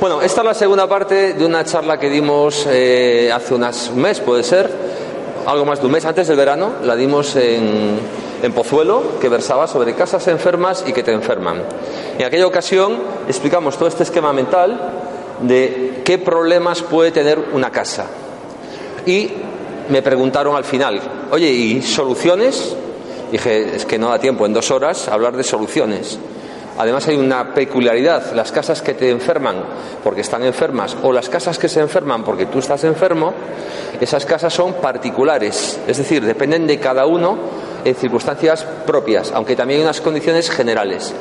Bueno, esta es la segunda parte de una charla que dimos eh, hace unas, un mes, puede ser, algo más de un mes antes del verano, la dimos en, en Pozuelo, que versaba sobre casas enfermas y que te enferman. En aquella ocasión explicamos todo este esquema mental de qué problemas puede tener una casa. Y me preguntaron al final, oye, ¿y soluciones? Dije, es que no da tiempo en dos horas hablar de soluciones. Además hay una peculiaridad, las casas que te enferman porque están enfermas o las casas que se enferman porque tú estás enfermo, esas casas son particulares, es decir, dependen de cada uno en circunstancias propias, aunque también hay unas condiciones generales.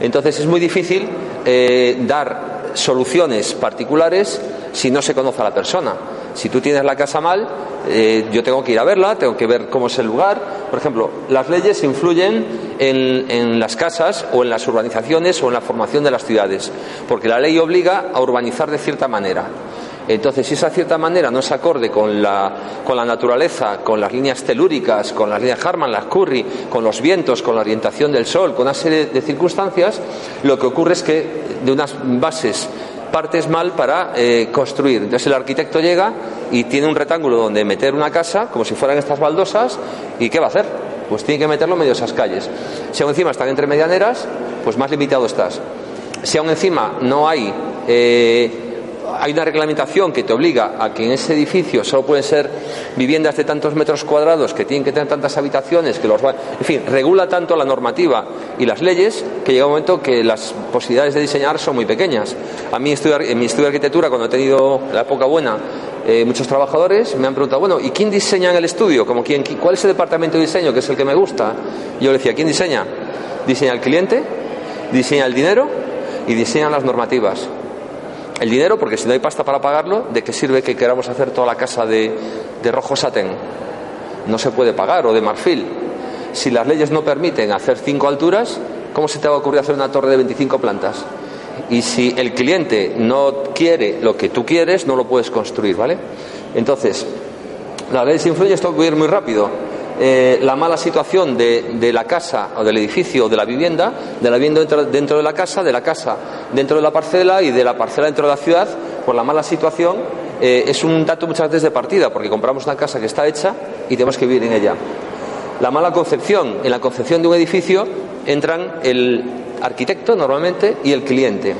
Entonces es muy difícil eh, dar soluciones particulares si no se conoce a la persona. Si tú tienes la casa mal, eh, yo tengo que ir a verla, tengo que ver cómo es el lugar. Por ejemplo, las leyes influyen en, en, las casas o en las urbanizaciones o en la formación de las ciudades, porque la ley obliga a urbanizar de cierta manera. Entonces, si esa cierta manera no es acorde con la, con la naturaleza, con las líneas telúricas, con las líneas Harman, las Curry, con los vientos, con la orientación del sol, con una serie de circunstancias, lo que ocurre es que de unas bases partes mal para eh, construir. Entonces el arquitecto llega y tiene un rectángulo donde meter una casa, como si fueran estas baldosas, ¿y qué va a hacer? Pues tiene que meterlo medio esas calles. Si aún encima están entre medianeras, pues más limitado estás. Si aún encima no hay eh, hay una reglamentación que te obliga a que en ese edificio solo pueden ser viviendas de tantos metros cuadrados, que tienen que tener tantas habitaciones, que los. En fin, regula tanto la normativa y las leyes que llega un momento que las posibilidades de diseñar son muy pequeñas. A mí, en mi estudio de arquitectura, cuando he tenido la época buena, eh, muchos trabajadores me han preguntado, bueno, ¿y quién diseña en el estudio? Como quién, ¿Cuál es el departamento de diseño que es el que me gusta? Y yo le decía, ¿quién diseña? Diseña el cliente, diseña el dinero y diseñan las normativas el dinero, porque si no hay pasta para pagarlo, ¿de qué sirve que queramos hacer toda la casa de, de rojo satén? No se puede pagar, o de marfil. Si las leyes no permiten hacer cinco alturas, ¿cómo se te va a ocurrir hacer una torre de 25 plantas? Y si el cliente no quiere lo que tú quieres, no lo puedes construir, ¿vale? Entonces, las leyes influyen, esto voy a ir muy rápido. Eh, la mala situación de, la casa o del edificio o de la vivienda, de la vivienda dentro, dentro, de la casa, de la casa dentro de la parcela y de la parcela dentro de la ciudad, por la mala situación, eh, es un dato muchas veces de partida, porque compramos una casa que está hecha y tenemos que vivir en ella. La mala concepción, en la concepción de un edificio entran el arquitecto normalmente y el cliente.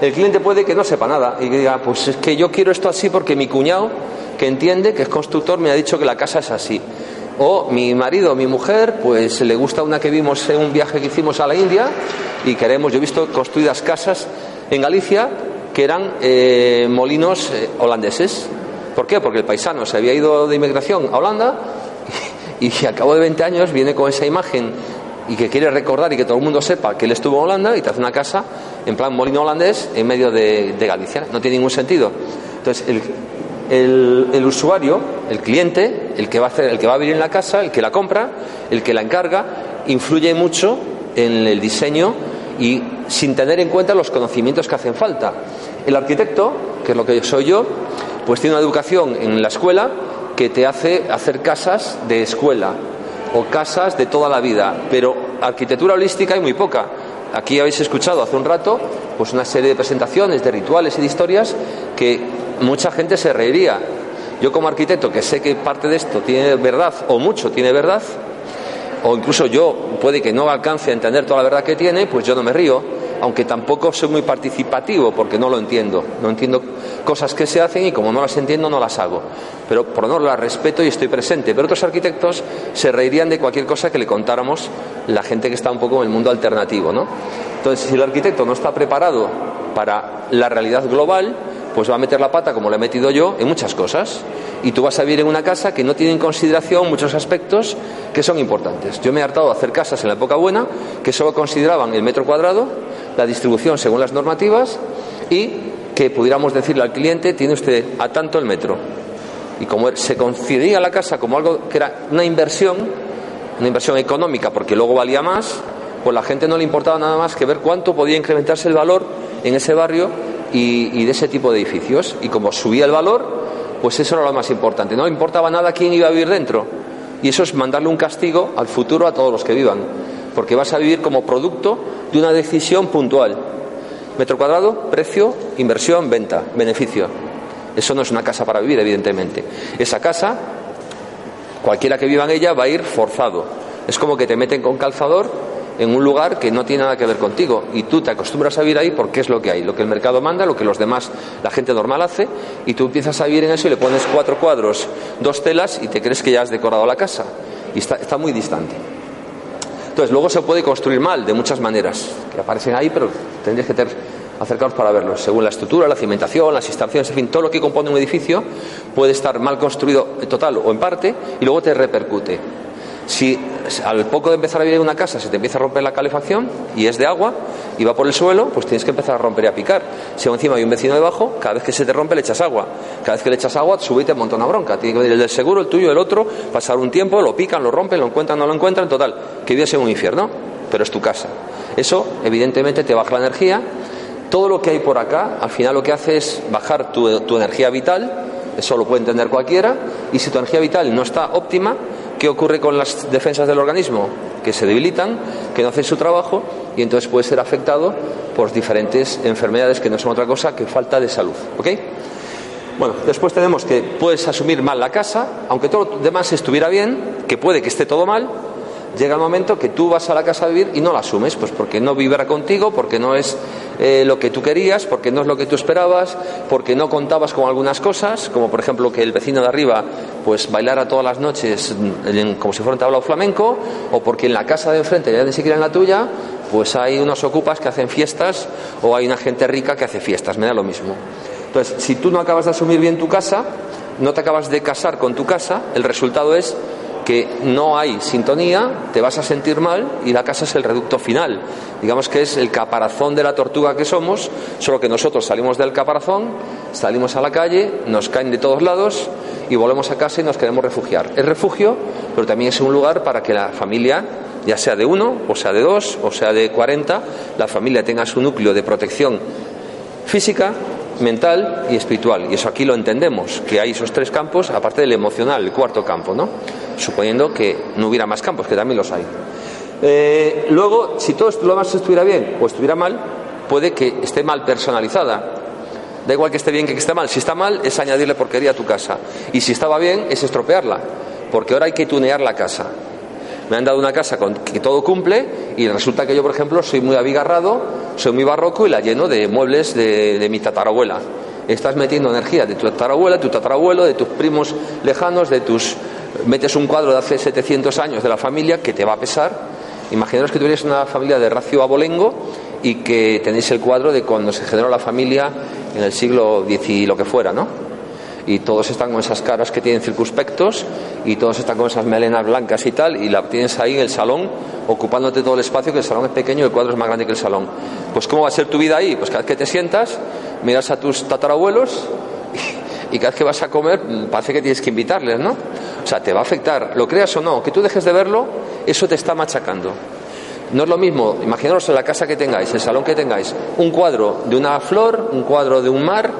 El cliente puede que no sepa nada y que diga, pues es que yo quiero esto así porque mi cuñado, que entiende, que es constructor, me ha dicho que la casa es así. O mi marido o mi mujer, pues le gusta una que vimos en un viaje que hicimos a la India y queremos, yo he visto construidas casas en Galicia que eran eh, molinos eh, holandeses. ¿Por qué? Porque el paisano se había ido de inmigración a Holanda y, y a cabo de 20 años viene con esa imagen y que quiere recordar y que todo el mundo sepa que él estuvo en Holanda y te hace una casa en plan molino holandés en medio de, de Galicia. No tiene ningún sentido. Entonces, el, el, usuario, el cliente, el que, va a hacer, el que va a vivir en la casa, el que la compra, el que la encarga, influye mucho en el diseño y sin tener en cuenta los conocimientos que hacen falta. El arquitecto, que es lo que soy yo, pues tiene una educación en la escuela que te hace hacer casas de escuela o casas de toda la vida, pero arquitectura holística hay muy poca. Aquí habéis escuchado hace un rato pues una serie de presentaciones, de rituales y de historias que mucha gente se reiría. Yo como arquitecto que sé que parte de esto tiene verdad o mucho tiene verdad, o incluso yo puede que no alcance a entender toda la verdad que tiene, pues yo no me río, aunque tampoco soy muy participativo porque no lo entiendo. No entiendo cosas que se hacen y como no las entiendo no las hago. Pero por no las respeto y estoy presente. Pero otros arquitectos se reirían de cualquier cosa que le contáramos la gente que está un poco en el mundo alternativo, ¿no? Entonces, si el arquitecto no está preparado para la realidad global, pues va a meter la pata, como lo he metido yo, en muchas cosas. Y tú vas a vivir en una casa que no tiene en consideración muchos aspectos que son importantes. Yo me he hartado de hacer casas en la época buena que solo consideraban el metro cuadrado, la distribución según las normativas y que pudiéramos decirle al cliente, tiene usted a tanto el metro. Y como se concedía la casa como algo que era una inversión, una inversión económica porque luego valía más, pues la gente no le importaba nada más que ver cuánto podía incrementarse el valor en ese barrio y, de ese tipo de edificios. Y como subía el valor, pues eso era lo más importante. No importaba nada quién iba a vivir dentro. Y eso es mandarle un castigo al futuro a todos los que vivan. Porque vas a vivir como producto de una decisión puntual. Metro cuadrado, precio, inversión, venta, beneficio. Eso no es una casa para vivir, evidentemente. Esa casa, cualquiera que viva en ella va a ir forzado. Es como que te meten con calzador en un lugar que no tiene nada que ver contigo y tú te acostumbras a vivir ahí porque es lo que hay, lo que el mercado manda, lo que los demás, la gente normal hace y tú empiezas a vivir en eso y le pones cuatro cuadros, dos telas y te crees que ya has decorado la casa y está, está muy distante. Entonces, luego se puede construir mal de muchas maneras, que aparecen ahí, pero tendrías que tener, acercaros para verlos. Según la estructura, la cimentación, las instalaciones, en fin, todo lo que compone un edificio puede estar mal construido total o en parte y luego te repercute. Si al poco de empezar a vivir en una casa se te empieza a romper la calefacción y es de agua y va por el suelo, pues tienes que empezar a romper y a picar. Si encima hay un vecino debajo, cada vez que se te rompe le echas agua. Cada vez que le echas agua, sube y te monta una bronca. Tiene que venir el del seguro, el tuyo, el otro, pasar un tiempo, lo pican, lo rompen, lo encuentran, no lo encuentran, total, que vives en un infierno, pero es tu casa. Eso, evidentemente, te baja la energía. Todo lo que hay por acá, al final lo que hace es bajar tu, tu energía vital, eso lo puede entender cualquiera, y si tu energía vital no está óptima, ¿Qué ocurre con las defensas del organismo? Que se debilitan, que no hacen su trabajo y entonces puede ser afectado por diferentes enfermedades que no son otra cosa que falta de salud. ¿Ok? Bueno, después tenemos que puedes asumir mal la casa, aunque todo lo demás estuviera bien, que puede que esté todo mal, llega el momento que tú vas a la casa a vivir y no la asumes, pues porque no vivirá contigo, porque no es eh, lo que tú querías, porque no es lo que tú esperabas, porque no contabas con algunas cosas, como por ejemplo que el vecino de arriba pues bailara todas las noches como si fuera un tablao flamenco, o porque en la casa de enfrente, ya ni siquiera en la tuya, pues hay unos ocupas que hacen fiestas o hay una gente rica que hace fiestas, me da lo mismo. Entonces, si tú no acabas de asumir bien tu casa, no te acabas de casar con tu casa, el resultado es que no hay sintonía, te vas a sentir mal y la casa es el reducto final. Digamos que es el caparazón de la tortuga que somos, solo que nosotros salimos del caparazón, salimos a la calle, nos caen de todos lados y volvemos a casa y nos queremos refugiar. Es refugio, pero también es un lugar para que la familia, ya sea de uno, o sea de dos, o sea de cuarenta, la familia tenga su núcleo de protección física, mental y espiritual. Y eso aquí lo entendemos, que hay esos tres campos, aparte del emocional, el cuarto campo, ¿no? Suponiendo que no hubiera más campos, que también los hay. Eh, luego, si todo lo demás estuviera bien o estuviera mal, puede que esté mal personalizada. Da igual que esté bien que esté mal. Si está mal, es añadirle porquería a tu casa. Y si estaba bien, es estropearla. Porque ahora hay que tunear la casa me han dado una casa con, que todo cumple y resulta que yo, por ejemplo, soy muy abigarrado, soy muy barroco y la lleno de muebles de, mi tatarabuela. Estás metiendo energía de tu tatarabuela, de tu tatarabuelo, de tus primos lejanos, de tus... Metes un cuadro de hace 700 años de la familia que te va a pesar. Imaginaros que tuvierais una familia de racio abolengo y que tenéis el cuadro de cuando se generó la familia en el siglo X y lo que fuera, ¿no? Y todos están con esas caras que tienen circunspectos y todos están con esas melenas blancas y tal y la tienes ahí en el salón ocupándote todo el espacio que el salón es pequeño y el cuadro es más grande que el salón. Pues ¿cómo va a ser tu vida ahí? Pues cada vez que te sientas miras a tus tatarabuelos y cada vez que vas a comer parece que tienes que invitarles, ¿no? O sea, te va a afectar, lo creas o no, que tú dejes de verlo, eso te está machacando. No es lo mismo, imaginaros en la casa que tengáis, el salón que tengáis, un cuadro de una flor, un cuadro de un mar,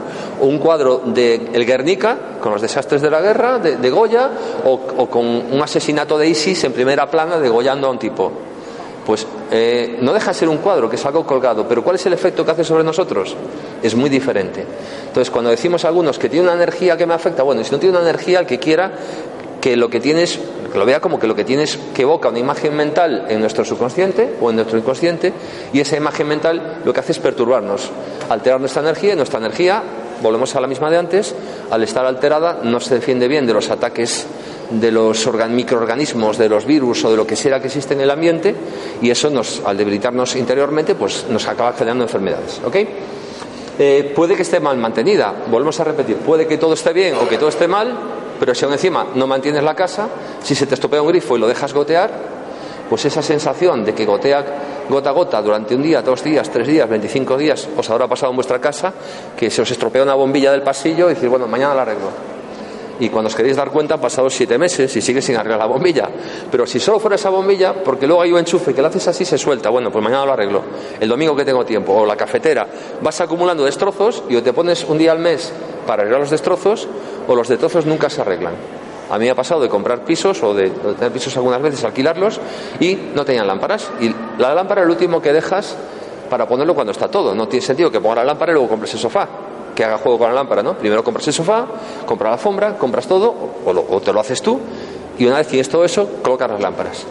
un cuadro de El Guernica, con los desastres de la guerra, de, Goya, o, con un asesinato de ISIS en primera plana degollando a un tipo. Pues eh, no deja de ser un cuadro, que es algo colgado, pero ¿cuál es el efecto que hace sobre nosotros? Es muy diferente. Entonces, cuando decimos a algunos que tiene una energía que me afecta, bueno, si no tiene una energía, el que quiera que lo que tienes que lo vea como que lo que tienes que evoca una imagen mental en nuestro subconsciente o en nuestro inconsciente y esa imagen mental lo que hace es perturbarnos, alterar nuestra energía y nuestra energía, volvemos a la misma de antes, al estar alterada no se defiende bien de los ataques de los microorganismos, de los virus o de lo que sea que existe en el ambiente y eso nos, al debilitarnos interiormente pues nos acaba generando enfermedades. ¿ok? Eh, puede que esté mal mantenida, volvemos a repetir, puede que todo esté bien o que todo esté mal, pero si aún encima no mantienes la casa, si se te estropea un grifo y lo dejas gotear, pues esa sensación de que gotea gota a gota durante un día, dos días, tres días, 25 días, os habrá pasado en vuestra casa que se os estropea una bombilla del pasillo y decir, bueno, mañana la arreglo y cuando os queréis dar cuenta han pasado siete meses y sigue sin arreglar la bombilla. Pero si solo fuera esa bombilla, porque luego hay un enchufe que lo haces así se suelta, bueno, pues mañana lo arreglo. El domingo que tengo tiempo, o la cafetera, vas acumulando destrozos y o te pones un día al mes para arreglar los destrozos o los destrozos nunca se arreglan. A mí me ha pasado de comprar pisos o de, tener pisos algunas veces, alquilarlos y no tenían lámparas. Y la lámpara es el último que dejas para ponerlo cuando está todo. No tiene sentido que ponga la lámpara y luego compres el sofá que haga juego con la lámpara, ¿no? Primero compras el sofá, compras la alfombra, compras todo, o, te lo haces tú, y una vez tienes todo eso, colocas las lámparas.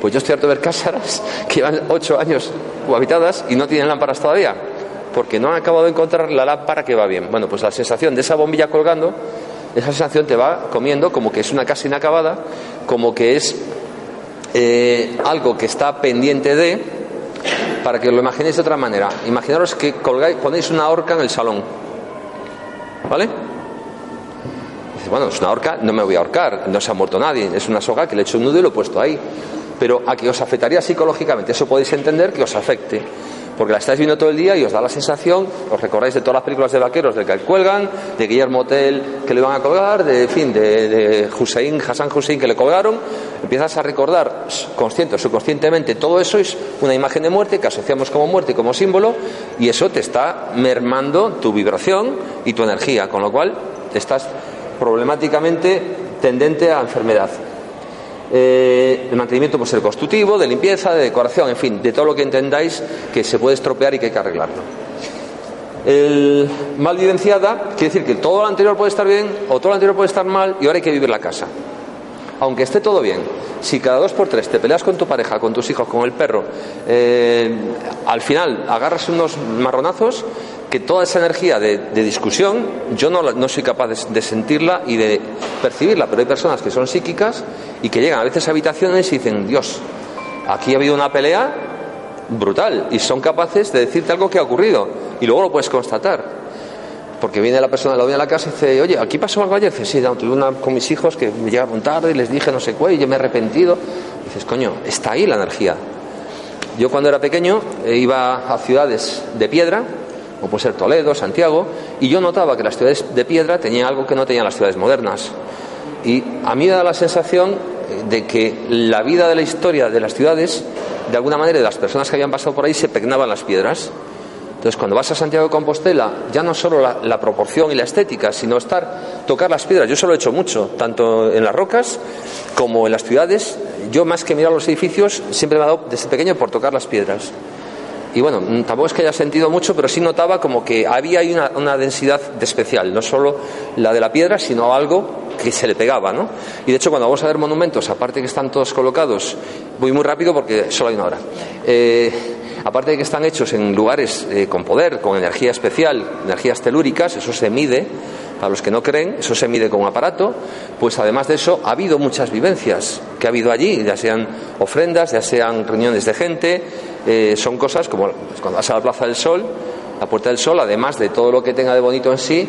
Pues yo estoy harto de ver casas que llevan ocho años habitadas y no tienen lámparas todavía, porque no han acabado de encontrar la lámpara que va bien. Bueno, pues la sensación de esa bombilla colgando, esa sensación te va comiendo como que es una casa inacabada, como que es eh, algo que está pendiente de, para que lo imaginéis de otra manera. Imaginaros que colgáis, ponéis una horca en el salón ¿Vale? Dice, bueno, es una horca, no me voy a ahorcar, no se ha muerto nadie, es una soga que le he hecho un nudo y lo he puesto ahí. Pero a que os afectaría psicológicamente, eso podéis entender que os afecte porque la estáis viendo todo el día y os da la sensación, os recordáis de todas las películas de vaqueros de que cuelgan, de Guillermo Tell que le van a colgar, de fin, de, de Hussein, Hassan Hussein que le colgaron, empiezas a recordar consciente o subconscientemente todo eso es una imagen de muerte que asociamos como muerte y como símbolo y eso te está mermando tu vibración y tu energía, con lo cual estás problemáticamente tendente a enfermedad. Eh, el mantenimiento puede ser constructivo, de limpieza, de decoración, en fin, de todo lo que entendáis que se puede estropear y que hay que arreglarlo. El mal vivenciada quiere decir que todo lo anterior puede estar bien o todo lo anterior puede estar mal y ahora hay que vivir la casa. Aunque esté todo bien, si cada dos por tres te peleas con tu pareja, con tus hijos, con el perro, eh, al final agarras unos marronazos, que toda esa energía de, discusión yo no, no, soy capaz de, sentirla y de percibirla, pero hay personas que son psíquicas y que llegan a veces a habitaciones y dicen, Dios, aquí ha habido una pelea brutal y son capaces de decirte algo que ha ocurrido y luego lo puedes constatar. Porque viene la persona, la viene a la casa y dice, oye, aquí pasó algo ayer. Dice, sí, tuve una con mis hijos que me llegaron tarde y les dije no sé qué y yo me he arrepentido. dices, coño, está ahí la energía. Yo cuando era pequeño eh, iba a ciudades de piedra como puede ser Toledo, Santiago, y yo notaba que las ciudades de piedra tenían algo que no tenían las ciudades modernas. Y a mí me da la sensación de que la vida de la historia de las ciudades, de alguna manera, de las personas que habían pasado por ahí, se pegnaban las piedras. Entonces, cuando vas a Santiago de Compostela, ya no solo la, proporción y la estética, sino estar, tocar las piedras. Yo se lo he hecho mucho, tanto en las rocas como en las ciudades. Yo, más que mirar los edificios, siempre me ha dado desde pequeño por tocar las piedras. Y bueno, mm, tampoco es que haya sentido mucho, pero sí notaba como que había ahí una, densidad de especial, no solo la de la piedra, sino algo que se le pegaba, ¿no? Y de hecho, cuando vamos a ver monumentos, aparte que están todos colocados, voy muy rápido porque solo hay una hora. Eh, aparte de que están hechos en lugares eh, con poder, con energía especial, energías telúricas, eso se mide, para los que no creen, eso se mide con un aparato, pues además de eso ha habido muchas vivencias que ha habido allí, ya sean ofrendas, ya sean reuniones de gente, eh, son cosas como cuando vas a la Plaza del Sol, la Puerta del Sol, además de todo lo que tenga de bonito en sí,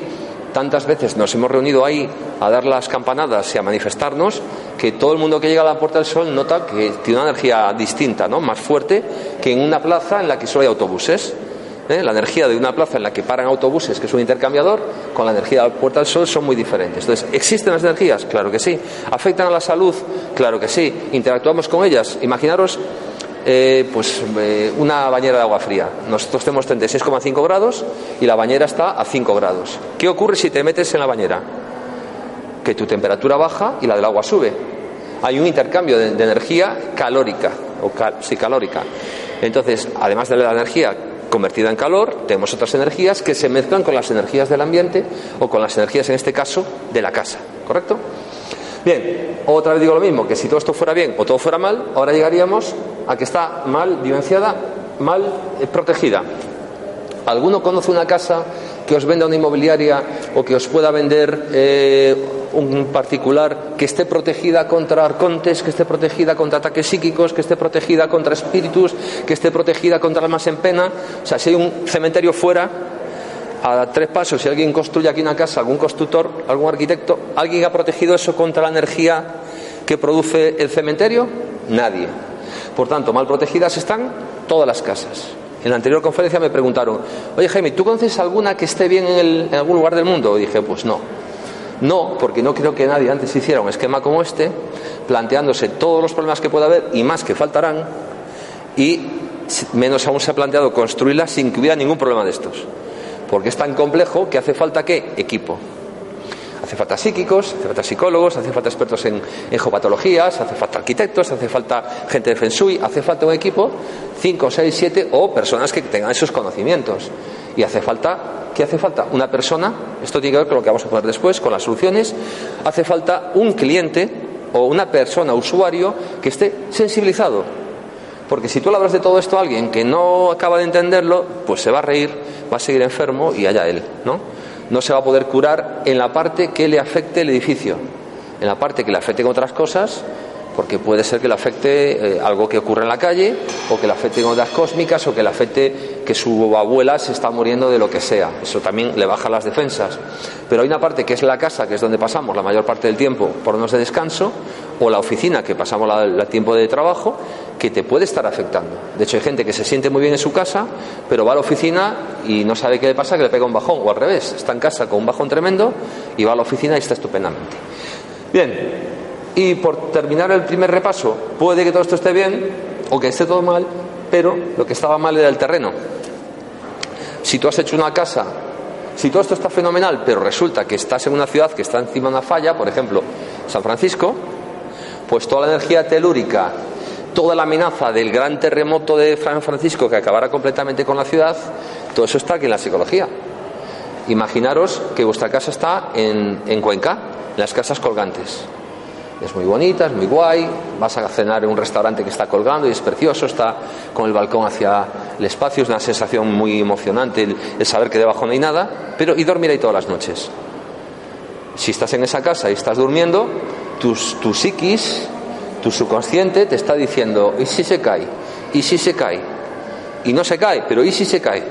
tantas veces nos hemos reunido ahí a dar las campanadas y a manifestarnos que todo el mundo que llega a la Puerta del Sol nota que tiene una energía distinta, ¿no? más fuerte que en una plaza en la que solo hay autobuses. ¿Eh? La energía de una plaza en la que paran autobuses, que es un intercambiador, con la energía de la Puerta del Sol son muy diferentes. Entonces, ¿existen las energías? Claro que sí. ¿Afectan a la salud? Claro que sí. ¿Interactuamos con ellas? Imaginaros eh, pues eh, una bañera de agua fría. Nosotros tenemos 36,5 grados y la bañera está a 5 grados. ¿Qué ocurre si te metes en la bañera? Que tu temperatura baja y la del agua sube. Hay un intercambio de, energía calórica, o sí, calórica. Entonces, además de la energía convertida en calor, tenemos otras energías que se mezclan con las energías del ambiente o con las energías, en este caso, de la casa. ¿Correcto? Bien, otra vez digo lo mismo, que si todo esto fuera bien o todo fuera mal, ahora llegaríamos a que está mal vivenciada, mal eh, protegida. ¿Alguno conoce una casa que os venda una inmobiliaria o que os pueda vender eh, un particular que esté protegida contra arcontes, que esté protegida contra ataques psíquicos, que esté protegida contra espíritus, que esté protegida contra almas en pena? O sea, si hay un cementerio fuera, a tres pasos, si alguien construye aquí una casa, algún constructor, algún arquitecto, ¿alguien ha protegido eso contra la energía que produce el cementerio? Nadie. Por tanto, mal protegidas están todas las casas. En la anterior conferencia me preguntaron, oye Jaime, ¿tú conoces alguna que esté bien en, algún lugar del mundo? Y dije, pues no. No, porque no creo que nadie antes hiciera un esquema como este, planteándose todos los problemas que pueda haber y más que faltarán, y menos aún se ha planteado construirla sin que hubiera ningún problema de estos. Porque es tan complejo que hace falta qué? Equipo. Hace falta psíquicos, hace falta psicólogos, hace falta expertos en, geopatologías, hace falta arquitectos, hace falta gente de Feng Shui, hace falta un equipo, 5, 6, 7 o personas que tengan esos conocimientos. Y hace falta, ¿qué hace falta? Una persona, esto tiene que ver con lo que vamos a poner después, con las soluciones, hace falta un cliente o una persona, usuario, que esté sensibilizado. Porque si tú le hablas de todo esto a alguien que no acaba de entenderlo, pues se va a reír, va a seguir enfermo y allá él, ¿no? no se va a poder curar en la parte que le afecte el edificio. En la parte que le afecte otras cosas, porque puede ser que le afecte eh, algo que ocurre en la calle, o que le afecte ondas cósmicas, o que le afecte que su abuela se está muriendo de lo que sea. Eso también le baja las defensas. Pero hay una parte que es la casa, que es donde pasamos la mayor parte del tiempo por unos de descanso, o la oficina, que pasamos el tiempo de trabajo, que te puede estar afectando. De hecho, hay gente que se siente muy bien en su casa, pero va a la oficina y no sabe qué le pasa, que le pega un bajón, o al revés, está en casa con un bajón tremendo y va a la oficina y está estupendamente. Bien, y por terminar el primer repaso, puede que todo esto esté bien o que esté todo mal, pero lo que estaba mal era el terreno. Si tú has hecho una casa, si todo esto está fenomenal, pero resulta que estás en una ciudad que está encima de una falla, por ejemplo, San Francisco, pues toda la energía telúrica, toda la amenaza del gran terremoto de San Francisco que acabará completamente con la ciudad, todo eso está aquí en la psicología. Imaginaros que vuestra casa está en, en Cuenca, en las casas colgantes. Es muy bonita, es muy guay, vas a cenar en un restaurante que está colgando y es precioso, está con el balcón hacia el espacio, es una sensación muy emocionante el, saber que debajo no hay nada, pero y dormir ahí todas las noches. Si estás en esa casa y estás durmiendo, tus, tu psiquis, tu subconsciente te está diciendo, ¿y si se cae? ¿Y si se cae? Y no se cae, pero ¿y si se cae?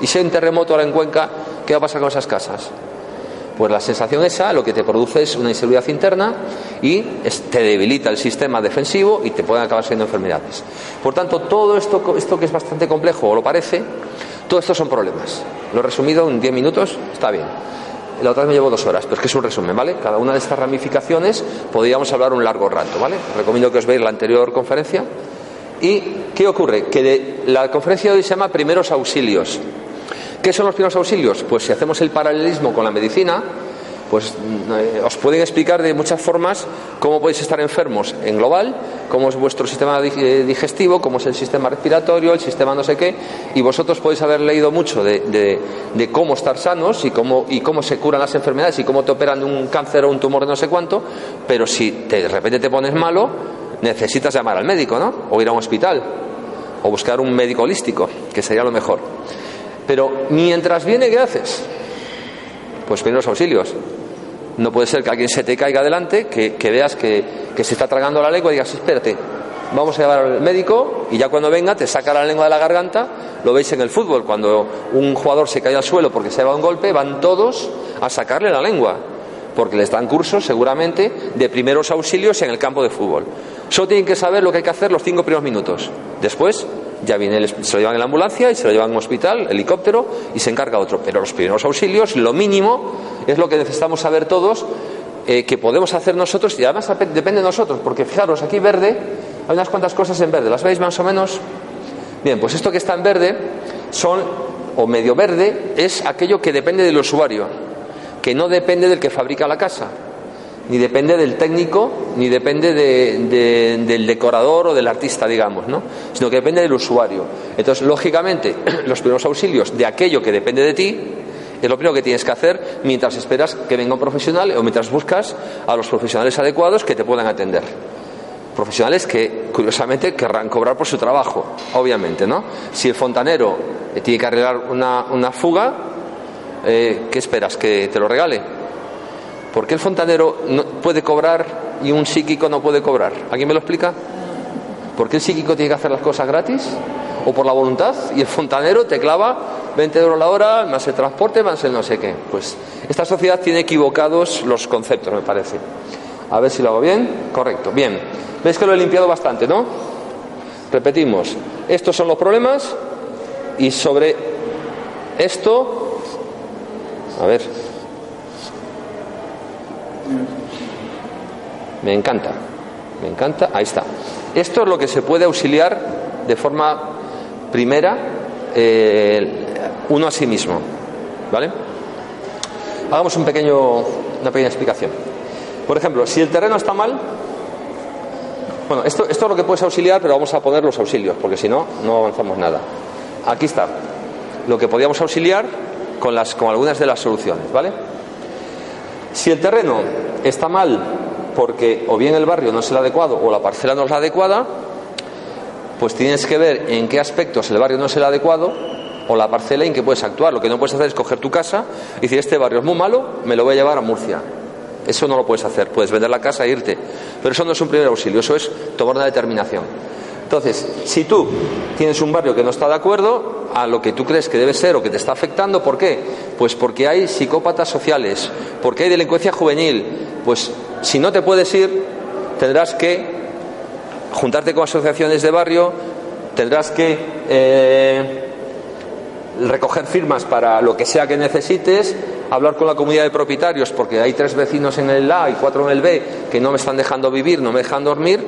¿Y si hay un terremoto ahora en Cuenca? ¿Qué va a pasar con esas casas? Pues la sensación esa lo que te produce es una inseguridad interna y te debilita el sistema defensivo y te pueden acabar siendo enfermedades. Por tanto, todo esto, esto que es bastante complejo, o lo parece, todo esto son problemas. Lo he resumido en 10 minutos, está bien. La otra vez me llevo dos horas, pero es que es un resumen, ¿vale? Cada una de estas ramificaciones podríamos hablar un largo rato, ¿vale? Recomiendo que os veáis la anterior conferencia. ¿Y qué ocurre? Que de, la conferencia de hoy se llama Primeros Auxilios. ¿Qué son los primeros auxilios? Pues si hacemos el paralelismo con la medicina, pues eh, os pueden explicar de muchas formas cómo podéis estar enfermos en global, cómo es vuestro sistema eh, digestivo, cómo es el sistema respiratorio, el sistema no sé qué, y vosotros podéis haber leído mucho de, cómo estar sanos y cómo, y cómo se curan las enfermedades y cómo te operan un cáncer o un tumor de no sé cuánto, pero si de repente te pones malo, necesitas llamar al médico, ¿no? O ir a un hospital, o buscar un médico holístico, que sería lo mejor. Pero mientras viene, ¿qué haces? Pues primeros auxilios. No puede ser que alguien se te caiga adelante, que, veas que, se está tragando la lengua y digas, espérate, vamos a llevar al médico y ya cuando venga te saca la lengua de la garganta. Lo veis en el fútbol, cuando un jugador se cae al suelo porque se va un golpe, van todos a sacarle la lengua, porque les dan cursos seguramente de primeros auxilios en el campo de fútbol. Solo tienen que saber lo que hay que hacer los cinco primeros minutos. Después ya viene, se lo llevan en la ambulancia y se lo llevan a un hospital, helicóptero, y se encarga otro. Pero los primeros auxilios, lo mínimo, es lo que necesitamos saber todos, eh, que podemos hacer nosotros, y además depende de nosotros, porque fijaros, aquí verde, hay unas cuantas cosas en verde, ¿las veis más o menos? Bien, pues esto que está en verde son, o medio verde, es aquello que depende del usuario, que no depende del que fabrica la casa ni depende del técnico, ni depende del decorador o del artista, digamos, ¿no? sino que depende del usuario. Entonces, lógicamente, los primeros auxilios de aquello que depende de ti es lo primero que tienes que hacer mientras esperas que venga un profesional o mientras buscas a los profesionales adecuados que te puedan atender. Profesionales que, curiosamente, querrán cobrar por su trabajo, obviamente, ¿no? Si el fontanero tiene que arreglar una, fuga, eh, ¿qué esperas? ¿Que te lo regale? ¿Por qué el fontanero no puede cobrar y un psíquico no puede cobrar? ¿Alguien me lo explica? ¿Por qué el psíquico tiene que hacer las cosas gratis? ¿O por la voluntad? Y el fontanero te clava 20 euros la hora, más el transporte, más el no sé qué. Pues esta sociedad tiene equivocados los conceptos, me parece. A ver si lo hago bien. Correcto, bien. ¿Veis que lo he limpiado bastante, no? Repetimos. Estos son los problemas y sobre esto, a ver, me encanta, me encanta, ahí está. Esto es lo que se puede auxiliar de forma primera eh, uno a sí mismo, ¿vale? Hagamos un pequeño, una pequeña explicación. Por ejemplo, si el terreno está mal, bueno, esto, esto es lo que puedes auxiliar, pero vamos a poner los auxilios, porque si no, no avanzamos nada. Aquí está, lo que podíamos auxiliar con, las, con algunas de las soluciones, ¿vale? Si el terreno está mal porque o bien el barrio no es el adecuado o la parcela no es la adecuada, pues tienes que ver en qué aspectos el barrio no es el adecuado o la parcela en que puedes actuar. Lo que no puedes hacer es coger tu casa y decir, este barrio es muy malo, me lo voy a llevar a Murcia. Eso no lo puedes hacer, puedes vender la casa e irte. Pero eso no es un primer auxilio, eso es tomar una determinación. Entonces, si tú tienes un barrio que no está de acuerdo a lo que tú crees que debe ser o que te está afectando, ¿por qué? Pues porque hay psicópatas sociales, porque hay delincuencia juvenil. Pues si no te puedes ir, tendrás que juntarte con asociaciones de barrio, tendrás que eh, recoger firmas para lo que sea que necesites, hablar con la comunidad de propietarios, porque hay tres vecinos en el A y cuatro en el B que no me están dejando vivir, no me dejan dormir,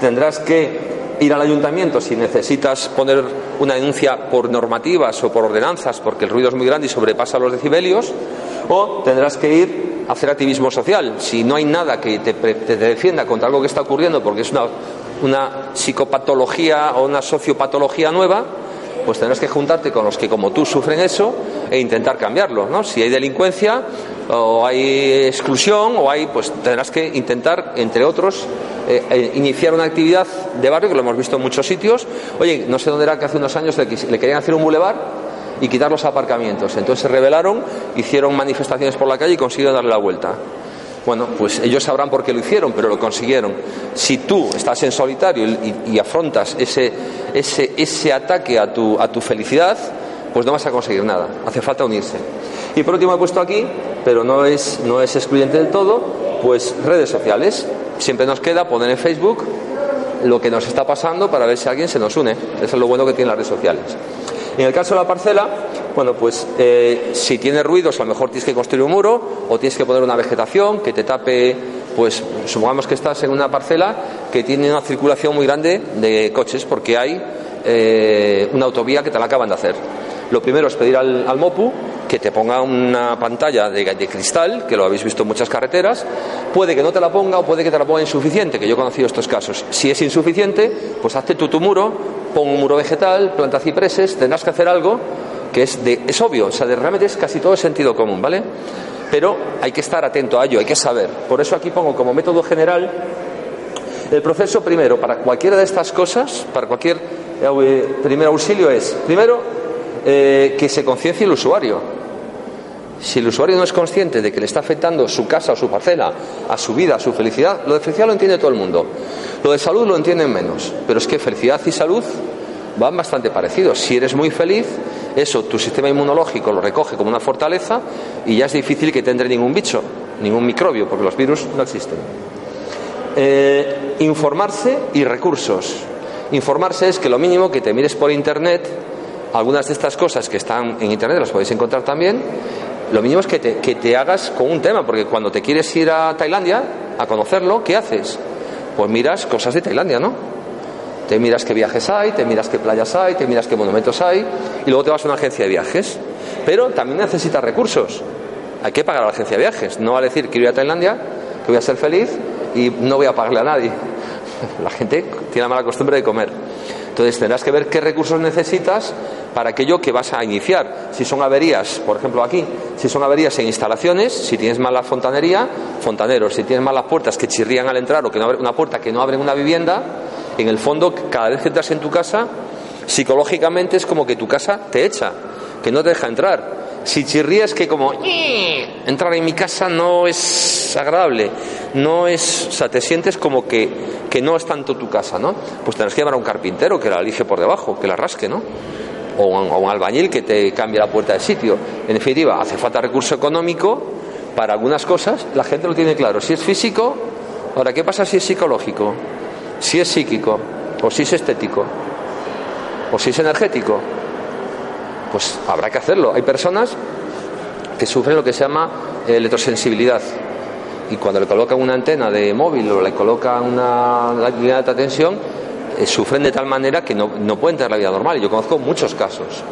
tendrás que ir al ayuntamiento si necesitas poner una denuncia por normativas o por ordenanzas porque el ruido es muy grande y sobrepasa los decibelios, o tendrás que ir a hacer activismo social. Si no hay nada que te, defienda contra algo que está ocurriendo porque es una, una psicopatología o una sociopatología nueva, pues tendrás que juntarte con los que como tú sufren eso e intentar cambiarlo, ¿no? Si hay delincuencia o hay exclusión o hay, pues tendrás que intentar, entre otros, eh, eh, iniciar una actividad de barrio, que lo hemos visto en muchos sitios. Oye, no sé dónde era que hace unos años le, querían hacer un bulevar y quitar los aparcamientos. Entonces se rebelaron, hicieron manifestaciones por la calle y consiguieron darle la vuelta. Bueno, pues ellos sabrán por qué lo hicieron, pero lo consiguieron. Si tú estás en solitario y, afrontas ese, ese, ese ataque a tu, a tu felicidad, pues no vas a conseguir nada. Hace falta unirse. Y por último he puesto aquí, pero no es, no es excluyente del todo, pues redes sociales. Siempre nos queda poner en Facebook lo que nos está pasando para ver si alguien se nos une. Eso es lo bueno que tienen las redes sociales. En el caso de la parcela, bueno, pues eh, si tiene ruidos, a lo mejor tienes que construir un muro o tienes que poner una vegetación que te tape, pues supongamos que estás en una parcela que tiene una circulación muy grande de coches porque hay eh, una autovía que te la acaban de hacer. Lo primero es pedir al, MOPU que te ponga una pantalla de, de, cristal, que lo habéis visto en muchas carreteras. Puede que no te la ponga o puede que te la ponga insuficiente, que yo he conocido estos casos. Si es insuficiente, pues hazte tú tu muro, pon un muro vegetal, planta cipreses, tendrás que hacer algo que es, de, es obvio, o sea, de, realmente es casi todo sentido común, ¿vale? Pero hay que estar atento a ello, hay que saber. Por eso aquí pongo como método general el proceso primero para cualquiera de estas cosas, para cualquier eh, primer auxilio es, primero, eh, que se conciencie el usuario. Si el usuario no es consciente de que le está afectando su casa o su parcela, a su vida, a su felicidad, lo de felicidad lo entiende todo el mundo. Lo de salud lo entienden menos. Pero es que felicidad y salud van bastante parecidos. Si eres muy feliz, eso tu sistema inmunológico lo recoge como una fortaleza y ya es difícil que te entre ningún bicho, ningún microbio, porque los virus no existen. Eh, informarse y recursos. Informarse es que lo mínimo que te mires por internet algunas de estas cosas que están en Internet las podéis encontrar también. Lo mínimo es que te, que te hagas con un tema, porque cuando te quieres ir a Tailandia a conocerlo, ¿qué haces? Pues miras cosas de Tailandia, ¿no? Te miras qué viajes hay, te miras qué playas hay, te miras qué monumentos hay y luego te vas a una agencia de viajes. Pero también necesitas recursos. Hay que pagar a la agencia de viajes. No va a decir que ir a Tailandia, que voy a ser feliz y no voy a pagarle a nadie. La gente tiene la mala costumbre de comer. Entonces tendrás que ver qué recursos necesitas para aquello que vas a iniciar. Si son averías, por ejemplo aquí, si son averías en instalaciones, si tienes mala fontanería, fontaneros, si tienes malas puertas que chirrían al entrar o que no abren una puerta que no abren una vivienda, en el fondo cada vez que entras en tu casa, psicológicamente es como que tu casa te echa, que no te deja entrar. Si chirrías que como entrar en mi casa no es agradable, no es, o sea, te sientes como que, que no es tanto tu casa, ¿no? Pues tendrás que llamar a un carpintero que la elige por debajo, que la rasque, ¿no? o un, un albañil que te cambie la puerta de sitio. En definitiva, hace falta recurso económico para algunas cosas, la gente lo tiene claro. Si es físico, ahora, ¿qué pasa si es psicológico? Si es psíquico, o si es estético, o si es energético. Pues habrá que hacerlo. Hay personas que sufren lo que se llama electrosensibilidad. Y cuando le colocan una antena de móvil o le colocan una línea de alta tensión, eh, sufren de tal manera que no, no, pueden tener la vida normal. Yo conozco muchos casos.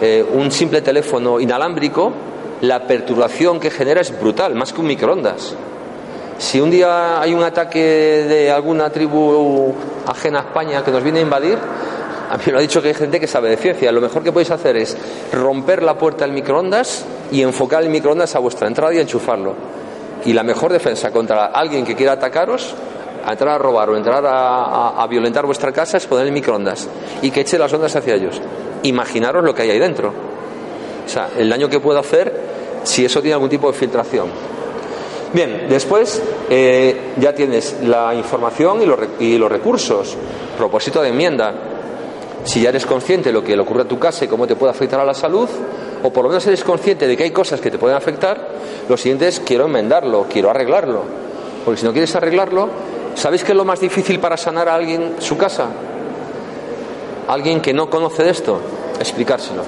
Eh, un simple teléfono inalámbrico, la perturbación que genera es brutal, más que un microondas. Si un día hay un ataque de alguna tribu ajena a España que nos viene a invadir, a mí me lo ha dicho que hay gente que sabe de ciencia. Lo mejor que podéis hacer es romper la puerta del microondas y enfocar el microondas a vuestra entrada y enchufarlo. Y la mejor defensa contra alguien que quiera atacaros, a entrar a robar o entrar a, a, violentar vuestra casa es poner el microondas y que eche las ondas hacia ellos. Imaginaros lo que hay ahí dentro. O sea, el daño que puedo hacer si eso tiene algún tipo de filtración. Bien, después eh, ya tienes la información y los, y los recursos. Propósito de enmienda. Si ya eres consciente de lo que le ocurre a tu casa y cómo te puede afectar a la salud, o por lo menos eres consciente de que hay cosas que te pueden afectar, lo siguiente es quiero enmendarlo, quiero arreglarlo. Porque si no quieres arreglarlo, ¿sabéis qué es lo más difícil para sanar a alguien su casa? Alguien que no conoce de esto, explicárselo.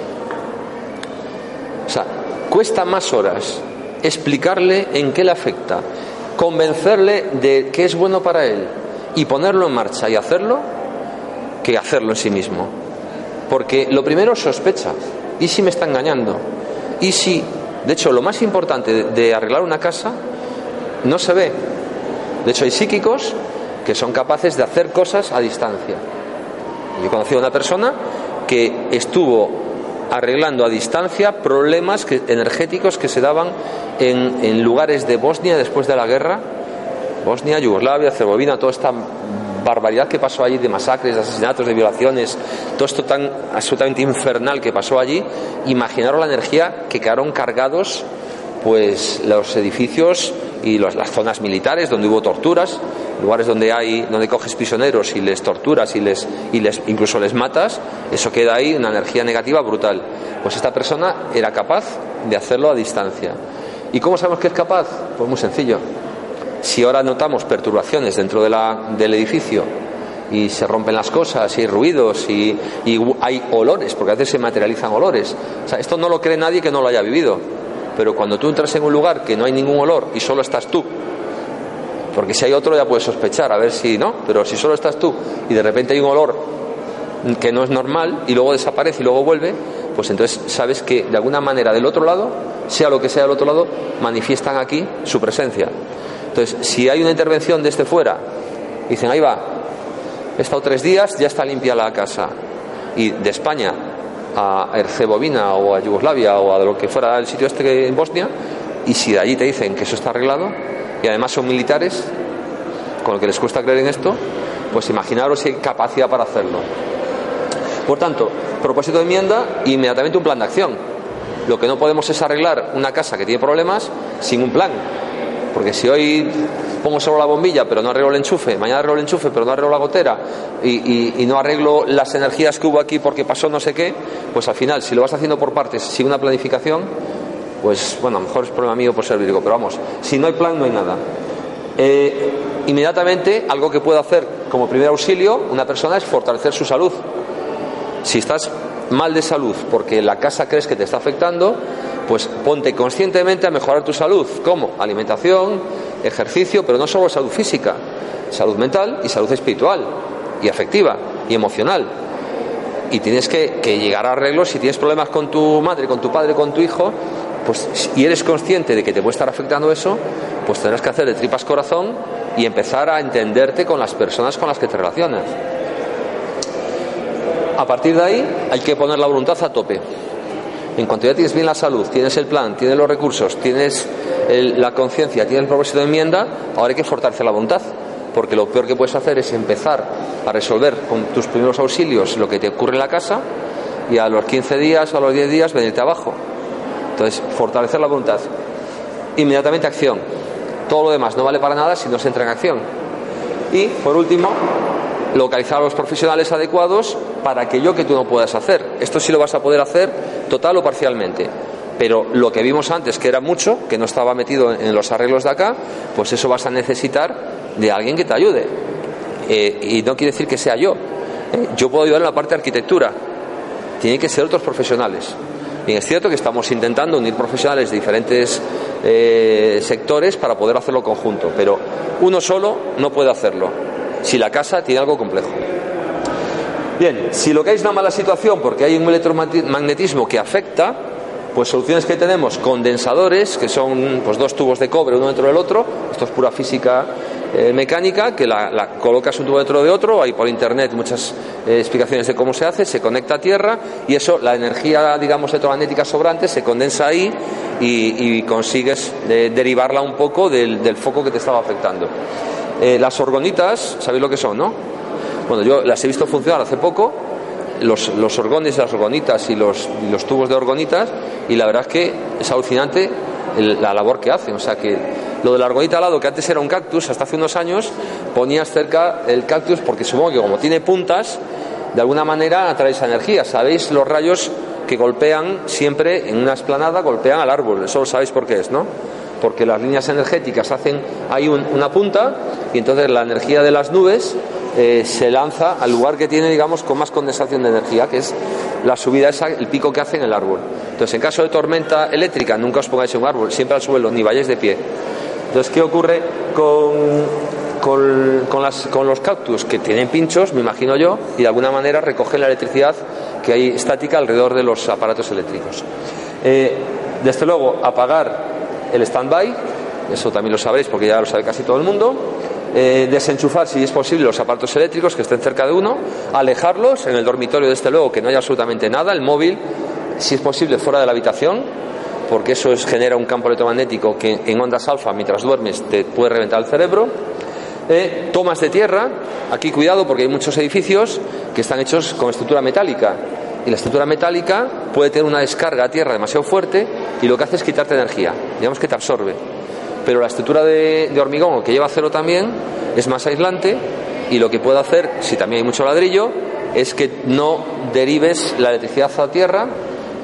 O sea, cuesta más horas explicarle en qué le afecta, convencerle de que es bueno para él y ponerlo en marcha y hacerlo que hacerlo en sí mismo. Porque lo primero sospecha. ¿Y si me está engañando? ¿Y si, de hecho, lo más importante de, arreglar una casa no se ve? De hecho, hay psíquicos que son capaces de hacer cosas a distancia. Yo he conocido a una persona que estuvo arreglando a distancia problemas energéticos que se daban en, en, lugares de Bosnia después de la guerra. Bosnia, Yugoslavia, Herzegovina, toda esta barbaridad que pasó allí de masacres, de asesinatos, de violaciones, todo esto tan absolutamente infernal que pasó allí. Imaginaros la energía que quedaron cargados pues los edificios y los, las zonas militares donde hubo torturas, lugares donde hay donde coges prisioneros y les torturas y les y les incluso les matas, eso queda ahí una energía negativa brutal. Pues esta persona era capaz de hacerlo a distancia. ¿Y cómo sabemos que es capaz? Pues muy sencillo. Si ahora notamos perturbaciones dentro de la, del edificio y se rompen las cosas y hay ruidos y, y hay olores, porque a veces se materializan olores. O sea, esto no lo cree nadie que no lo haya vivido pero cuando tú entras en un lugar que no hay ningún olor y solo estás tú, porque si hay otro ya puedes sospechar, a ver si no, pero si solo estás tú y de repente hay un olor que no es normal y luego desaparece y luego vuelve, pues entonces sabes que de alguna manera del otro lado, sea lo que sea del otro lado, manifiestan aquí su presencia. Entonces, si hay una intervención desde fuera, dicen, ahí va, he estado tres días, ya está limpia la casa, y de España a Herzegovina o a Yugoslavia o a lo que fuera el sitio este en Bosnia y si de allí te dicen que eso está arreglado y además son militares con lo que les cuesta creer en esto pues imaginaros si hay capacidad para hacerlo. Por tanto propósito de enmienda inmediatamente un plan de acción. Lo que no podemos es arreglar una casa que tiene problemas sin un plan porque si hoy pongo solo la bombilla pero no arreglo el enchufe, mañana arreglo el enchufe pero no arreglo la gotera y, no arreglo las energías que hubo aquí porque pasó no sé qué, pues al final si lo vas haciendo por partes sin una planificación, pues bueno, mejor es problema mío por ser vírico, pero vamos, si no hay plan no hay nada. Eh, inmediatamente algo que puede hacer como primer auxilio una persona es fortalecer su salud. Si estás mal de salud porque la casa crees que te está afectando, pues ponte conscientemente a mejorar tu salud. ¿Cómo? Alimentación, ejercicio, pero no solo salud física, salud mental y salud espiritual y afectiva y emocional. Y tienes que, que llegar a arreglos si tienes problemas con tu madre, con tu padre, con tu hijo, pues y eres consciente de que te puede estar afectando eso, pues tendrás que hacer de tripas corazón y empezar a entenderte con las personas con las que te relacionas. A partir de ahí hay que poner la voluntad a tope. En cuanto ya tienes bien la salud, tienes el plan, tienes los recursos, tienes la conciencia, tienes el propósito de enmienda, ahora hay que fortalecer la voluntad. Porque lo peor que puedes hacer es empezar a resolver con tus primeros auxilios lo que te ocurre en la casa y a los 15 días o a los 10 días venirte abajo. Entonces, fortalecer la voluntad. Inmediatamente acción. Todo lo demás no vale para nada si no se entra en acción. Y, por último, localizar a los profesionales adecuados para aquello que tú no puedas hacer. Esto sí lo vas a poder hacer total o parcialmente. Pero lo que vimos antes, que era mucho, que no estaba metido en los arreglos de acá, pues eso vas a necesitar de alguien que te ayude. Eh, y no quiere decir que sea yo. Eh, yo puedo ayudar en la parte de arquitectura. Tienen que ser otros profesionales. Y es cierto que estamos intentando unir profesionales de diferentes eh, sectores para poder hacerlo conjunto, pero uno solo no puede hacerlo si la casa tiene algo complejo. Bien, si lo que hay es una mala situación porque hay un electromagnetismo que afecta, pues soluciones que tenemos, condensadores, que son pues, dos tubos de cobre uno dentro del otro, esto es pura física eh, mecánica, que la, colocas un tubo dentro de otro, hay por internet muchas eh, explicaciones de cómo se hace, se conecta a tierra y eso, la energía, digamos, electromagnética sobrante se condensa ahí y, consigues derivarla un poco del foco que te estaba afectando. Eh, las orgonitas, ¿sabéis lo que son, no? Bueno, yo las he visto funcionar hace poco, los, los orgones, las orgonitas y los, los, tubos de orgonitas, y la verdad es que es alucinante la labor que hacen. O sea que lo de la argonita al lado, que antes era un cactus, hasta hace unos años ponías cerca el cactus porque supongo que como tiene puntas, de alguna manera atrae esa energía. ¿Sabéis los rayos que golpean siempre en una esplanada, golpean al árbol? Eso lo sabéis por qué es, ¿no? Porque las líneas energéticas hacen ahí una punta y entonces la energía de las nubes eh, se lanza al lugar que tiene, digamos, con más condensación de energía, que es la subida esa, el pico que hace en el árbol. Entonces, en caso de tormenta eléctrica, nunca os pongáis en un árbol, siempre al suelo, ni vayáis de pie. Entonces, ¿qué ocurre con, con, los cactus? Que tienen pinchos, me imagino yo, y de alguna manera recogen la electricidad que hay estática alrededor de los aparatos eléctricos. Eh, desde luego, apagar el stand-by, eso también lo sabréis porque ya lo sabe casi todo el mundo. Eh, desenchufar, si es posible, los aparatos eléctricos que estén cerca de uno, alejarlos en el dormitorio, desde luego, que no haya absolutamente nada, el móvil, si es posible, fuera de la habitación, porque eso genera un campo electromagnético que en ondas alfa, mientras duermes, te puede reventar el cerebro. Eh, tomas de tierra, aquí cuidado porque hay muchos edificios que están hechos con estructura metálica y la estructura metálica puede tener una descarga a tierra demasiado fuerte y lo que hace es quitarte energía, digamos que te absorbe. Pero la estructura de, hormigón, que lleva acero también, es más aislante y lo que puede hacer, si también hay mucho ladrillo, es que no derives la electricidad a tierra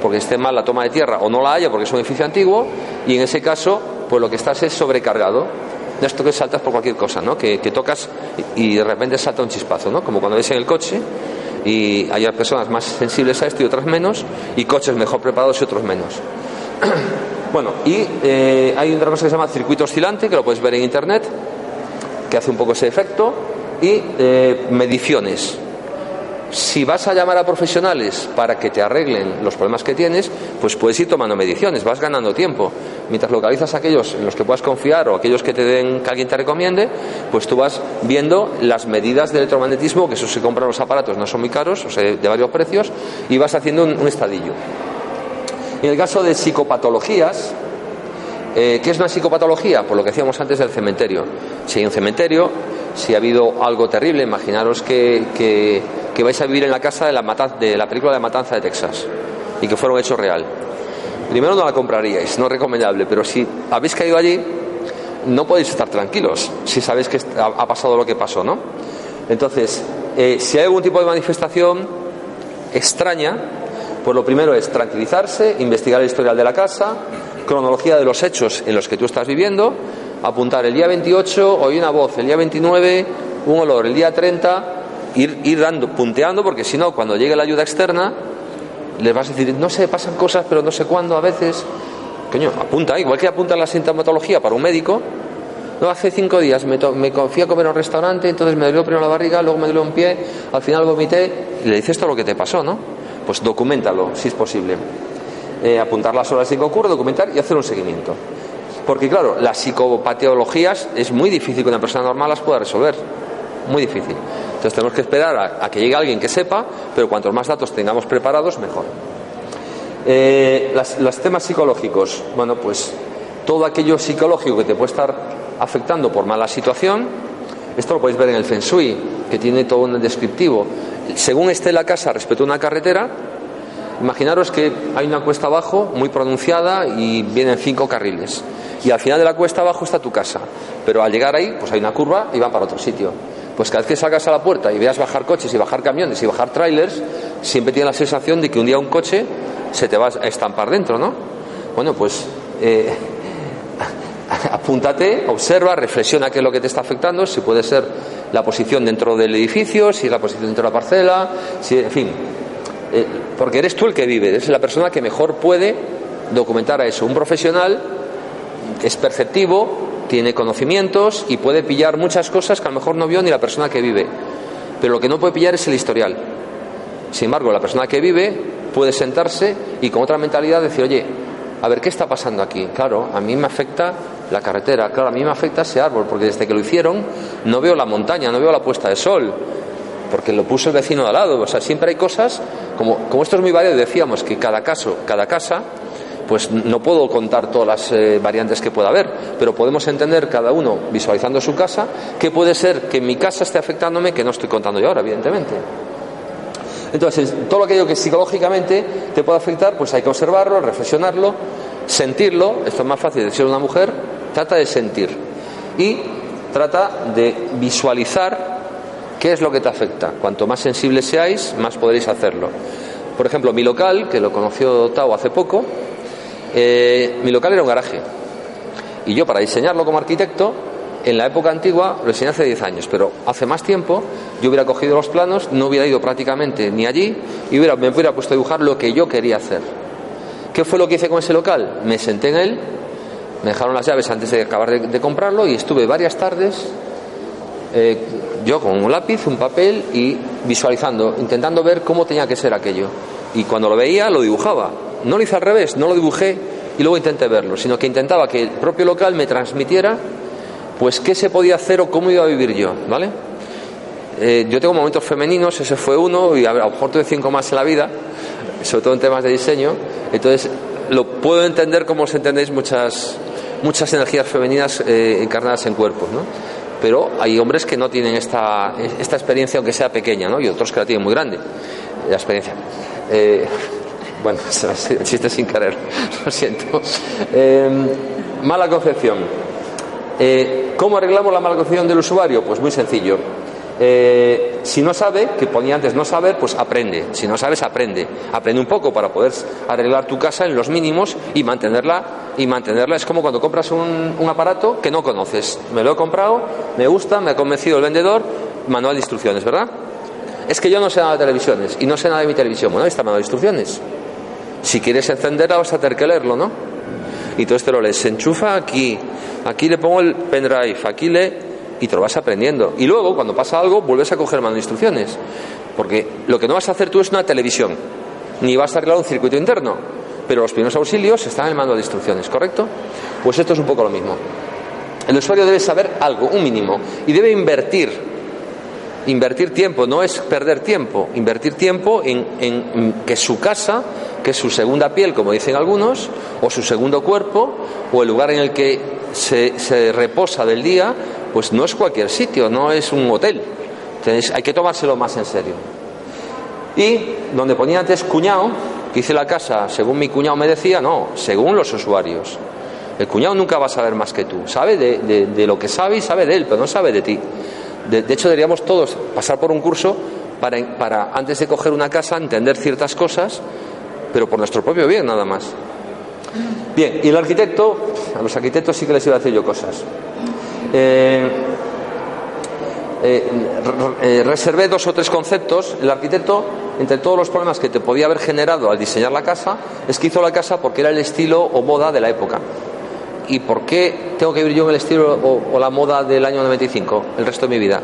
porque esté mal la toma de tierra o no la haya porque es un edificio antiguo y en ese caso pues lo que estás es sobrecargado de esto que saltas por cualquier cosa, ¿no? Que, que, tocas y de repente salta un chispazo, ¿no? Como cuando ves en el coche y hay personas más sensibles a esto y otras menos, y coches mejor preparados y otros menos. bueno, y eh, hay otra cosa que se llama circuito oscilante, que lo puedes ver en internet, que hace un poco ese efecto, y eh, mediciones si vas a llamar a profesionales para que te arreglen los problemas que tienes, pues puedes ir tomando mediciones, vas ganando tiempo. Mientras localizas aquellos en los que puedas confiar o aquellos que te den, que alguien te recomiende, pues tú vas viendo las medidas de electromagnetismo, que eso se compran los aparatos, no son muy caros, o sea, de varios precios, y vas haciendo un, estadillo. En el caso de psicopatologías, eh, ¿qué es una psicopatología? Por lo que decíamos antes del cementerio. Si hay un cementerio, si ha habido algo terrible, imaginaros que que vais a vivir en la casa de la, de la película de Matanza de Texas y que fuera un hecho real. Primero no la compraríais, no es recomendable, pero si habéis caído allí, no podéis estar tranquilos si sabéis que ha pasado lo que pasó, ¿no? Entonces, eh, si hay algún tipo de manifestación extraña, pues lo primero es tranquilizarse, investigar el historial de la casa, cronología de los hechos en los que tú estás viviendo, apuntar el día 28, oí una voz, el día 29, un olor, el día 30, ir, dando, punteando, porque si no, cuando llegue la ayuda externa, les vas a decir, no sé, pasan cosas, pero no sé cuándo, a veces. Coño, apunta, igual que apunta la sintomatología para un médico. No, hace cinco días me, me fui a comer a un restaurante, entonces me dolió primero la barriga, luego me dolió un pie, al final vomité, y le dices todo lo que te pasó, ¿no? Pues documentalo, si es posible. Eh, apuntar las horas en que ocurre, documentar y hacer un seguimiento. Porque claro, las psicopatologías es muy difícil que una persona normal las pueda resolver. Muy difícil. Entonces tenemos que esperar a, que llegue alguien que sepa, pero cuantos más datos tengamos preparados, mejor. Eh, los temas psicológicos, bueno, pues todo aquello psicológico que te puede estar afectando por mala situación, esto lo podéis ver en el Feng Shui, que tiene todo un descriptivo. Según esté la casa respecto a una carretera, imaginaros que hay una cuesta abajo muy pronunciada y vienen cinco carriles. Y al final de la cuesta abajo está tu casa. Pero al llegar ahí, pues hay una curva y van para otro sitio. pues cada vez que salgas a la puerta y veas bajar coches y bajar camiones y bajar trailers, siempre tienes la sensación de que un día un coche se te va a estampar dentro, ¿no? Bueno, pues eh, apúntate, observa, reflexiona qué es lo que te está afectando, si puede ser la posición dentro del edificio, si es la posición dentro de la parcela, si, en fin, eh, porque eres tú el que vive, eres la persona que mejor puede documentar a eso. Un profesional es perceptivo, tiene conocimientos y puede pillar muchas cosas que a lo mejor no vio ni la persona que vive. Pero lo que no puede pillar es el historial. Sin embargo, la persona que vive puede sentarse y con otra mentalidad decir, oye, a ver, ¿qué está pasando aquí? Claro, a mí me afecta la carretera, claro, a mí me afecta ese árbol, porque desde que lo hicieron no veo la montaña, no veo la puesta de sol, porque lo puso el vecino de al lado. O sea, siempre hay cosas, como, como esto es muy variado, decíamos que cada caso, cada casa pues no puedo contar todas las eh, variantes que pueda haber, pero podemos entender cada uno visualizando su casa que puede ser que mi casa esté afectándome que no estoy contando yo ahora, evidentemente. Entonces, todo aquello que psicológicamente te puede afectar, pues hay que observarlo, reflexionarlo, sentirlo, esto es más fácil de ser una mujer, trata de sentir y trata de visualizar qué es lo que te afecta. Cuanto más sensibles seáis, más podréis hacerlo. Por ejemplo, mi local, que lo conoció Tao hace poco, eh, mi local era un garaje. Y yo, para diseñarlo como arquitecto, en la época antigua lo diseñé hace 10 años, pero hace más tiempo yo hubiera cogido los planos, no hubiera ido prácticamente ni allí y hubiera, me hubiera puesto a dibujar lo que yo quería hacer. ¿Qué fue lo que hice con ese local? Me senté en él, me dejaron las llaves antes de acabar de, comprarlo y estuve varias tardes eh, yo con un lápiz, un papel y visualizando, intentando ver cómo tenía que ser aquello. Y cuando lo veía, lo dibujaba no lo hice al revés, no lo dibujé y luego intenté verlo, sino que intentaba que el propio local me transmitiera pues qué se podía hacer o cómo iba a vivir yo, ¿vale? Eh, yo tengo momentos femeninos, ese fue uno, y a, lo mejor cinco más en la vida, sobre todo en temas de diseño, entonces lo puedo entender como os entendéis muchas, muchas energías femeninas eh, encarnadas en cuerpos, ¿no? Pero hay hombres que no tienen esta, esta experiencia, aunque sea pequeña, ¿no? Y otros que la tienen muy grande, la experiencia. Eh, bueno, chiste sin querer, lo siento. Em, mala concepción. Eh, ¿Cómo arreglamos la mala concepción del usuario? Pues muy sencillo. Eh, si no sabe, que ponía antes no saber, pues aprende. Si no sabes, aprende. Aprende un poco para poder arreglar tu casa en los mínimos y mantenerla. Y mantenerla es como cuando compras un, aparato que no conoces. Me lo he comprado, me gusta, me ha convencido el vendedor, manual de instrucciones, ¿verdad? Es que yo no sé nada de televisiones y no sé nada de mi televisión. Bueno, ahí está manual de instrucciones. Si quieres encenderla vas a tener que leerlo, ¿no? Y todo esto lo lees. Se enchufa aquí, aquí le pongo el pendrive, aquí le... y te lo vas aprendiendo. Y luego, cuando pasa algo, vuelves a coger mano de instrucciones. Porque lo que no vas a hacer tú es una televisión, ni vas a arreglar un circuito interno. Pero los primeros auxilios están en el manual de instrucciones, ¿correcto? Pues esto es un poco lo mismo. El usuario debe saber algo, un mínimo, y debe invertir. Invertir tiempo, no es perder tiempo, invertir tiempo en, que su casa que es su segunda piel, como dicen algunos, o su segundo cuerpo, o el lugar en el que se, reposa del día, pues no es cualquier sitio, no es un hotel. Hay que tomárselo más en serio. Y donde ponía antes cuñado, que hice la casa según mi cuñado me decía, no, según los usuarios. El cuñado nunca va a saber más que tú. Sabe de, lo que sabe y sabe de él, pero no sabe de ti. De, hecho, deberíamos todos pasar por un curso para, para, antes de coger una casa, entender ciertas cosas pero por nuestro propio bien nada más. Bien, y el arquitecto, a los arquitectos sí que les iba a decir yo cosas. Eh, eh, eh, reservé dos o tres conceptos. El arquitecto, entre todos los problemas que te podía haber generado al diseñar la casa, es que hizo la casa porque era el estilo o moda de la época. ¿Y por qué tengo que vivir yo en el estilo o, la moda del año 95 el resto de mi vida?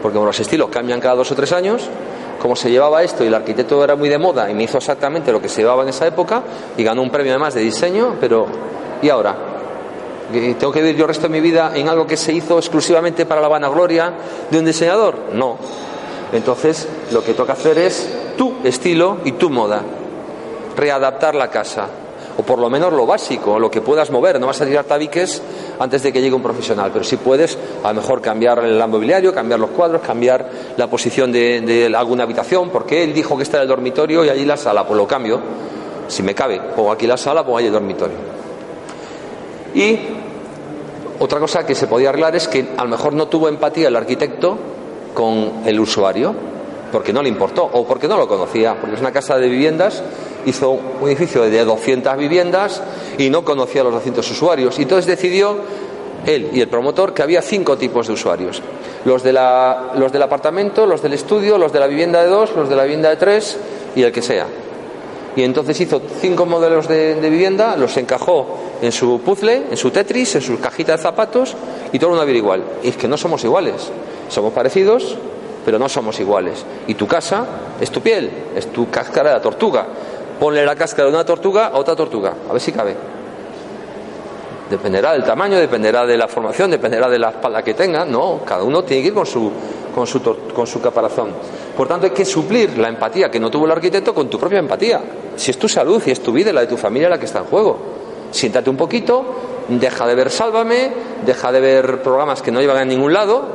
Porque los estilos cambian cada dos o tres años cómo se llevaba esto y el arquitecto era muy de moda y me hizo exactamente lo que se llevaba en esa época y ganó un premio además de diseño, pero ¿y ahora? ¿Tengo que vivir yo el resto de mi vida en algo que se hizo exclusivamente para la vanagloria de un diseñador? No. Entonces, lo que toca hacer es tu estilo y tu moda. Readaptar la casa o por lo menos lo básico, lo que puedas mover. No vas a tirar tabiques antes de que llegue un profesional, pero sí puedes a lo mejor cambiar el mobiliario, cambiar los cuadros, cambiar la posición de, alguna habitación, porque él dijo que está el dormitorio y allí la sala, pues lo cambio. Si me cabe, pongo aquí la sala, pongo allí el dormitorio. Y otra cosa que se podía arreglar es que a lo mejor no tuvo empatía el arquitecto con el usuario, porque no le importó o porque no lo conocía, porque es una casa de viviendas, hizo un edificio de 200 viviendas y no conocía a los 200 usuarios. Y entonces decidió él y el promotor que había cinco tipos de usuarios. Los, de la, los del apartamento, los del estudio, los de la vivienda de dos, los de la vivienda de tres y el que sea. Y entonces hizo cinco modelos de, vivienda, los encajó en su puzzle, en su Tetris, en su cajita de zapatos y todo una vida igual. Y es que no somos iguales. Somos parecidos, pero no somos iguales. Y tu casa es tu piel, es tu cáscara de la tortuga. Ponle la cáscara de una tortuga a otra tortuga, a ver si cabe. Dependerá del tamaño, dependerá de la formación, dependerá de la espalda que tenga. No, cada uno tiene que ir con su, con su, con su caparazón. Por tanto, hay que suplir la empatía que no tuvo el arquitecto con tu propia empatía. Si es tu salud y es tu vida la de tu familia la que está en juego. Siéntate un poquito, deja de ver Sálvame, deja de ver programas que no llevan a ningún lado,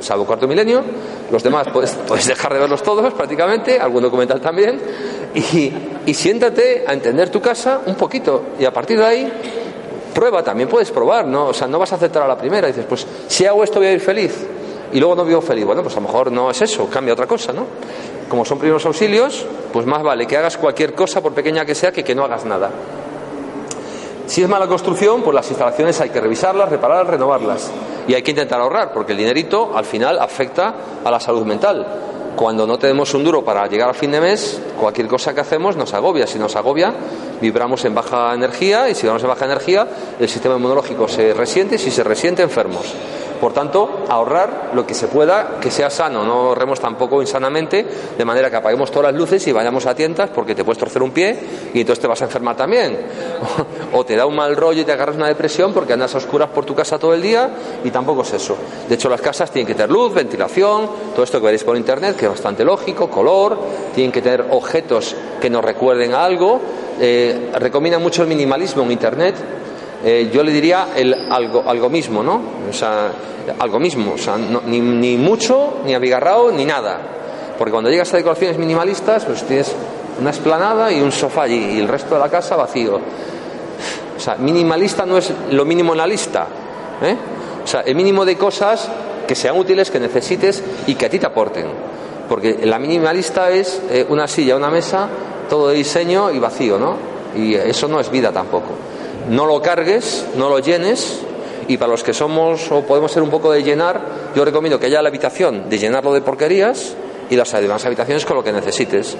salvo Cuarto Milenio. Los demás puedes, puedes dejar de verlos todos prácticamente, algún documental también. Y, y siéntate a entender tu casa un poquito. Y a partir de ahí prueba, también puedes probar, ¿no? O sea, no vas a aceptar a la primera. dices, pues si hago esto voy a ir feliz. Y luego no vivo feliz. Bueno, pues a lo mejor no es eso, cambia otra cosa, ¿no? Como son primeros auxilios, pues más vale que hagas cualquier cosa, por pequeña que sea, que que no hagas nada. Si es mala construcción, pues las instalaciones hay que revisarlas, repararlas, renovarlas. Y hay que intentar ahorrar, porque el dinerito al final afecta a la salud mental. Cuando no tenemos un duro para llegar a fin de mes, cualquier cosa que hacemos nos agobia. Si nos agobia, vibramos en baja energía y si vamos en baja energía, el sistema inmunológico se resiente y si se resiente, enfermos. Por tanto, ahorrar lo que se pueda, que sea sano, no ahorremos tampoco insanamente, de manera que apaguemos todas las luces y vayamos a tientas porque te puedes torcer un pie y entonces te vas a enfermar también. o te da un mal rollo y te agarras una depresión porque andas a oscuras por tu casa todo el día y tampoco es eso. De hecho, las casas tienen que tener luz, ventilación, todo esto que veréis por internet, que bastante lógico, color, tienen que tener objetos que nos recuerden a algo. Eh, recomienda mucho el minimalismo en internet. Eh, yo le diría el algo, algo mismo, ¿no? O sea, algo mismo, o sea, ni, ni, mucho, ni abigarrado, ni nada. Porque cuando llegas a decoraciones minimalistas, pues tienes una esplanada y un sofá allí, y el resto de la casa vacío. O sea, minimalista no es lo mínimo en la lista. ¿eh? O sea, el mínimo de cosas que sean útiles, que necesites y que a ti te aporten. Porque la minimalista es eh, una silla, una mesa, todo de diseño y vacío, ¿no? Y eso no es vida tampoco. No lo cargues, no lo llenes, y para los que somos o podemos ser un poco de llenar, yo recomiendo que haya la habitación de llenarlo de porquerías y las demás habitaciones con lo que necesites.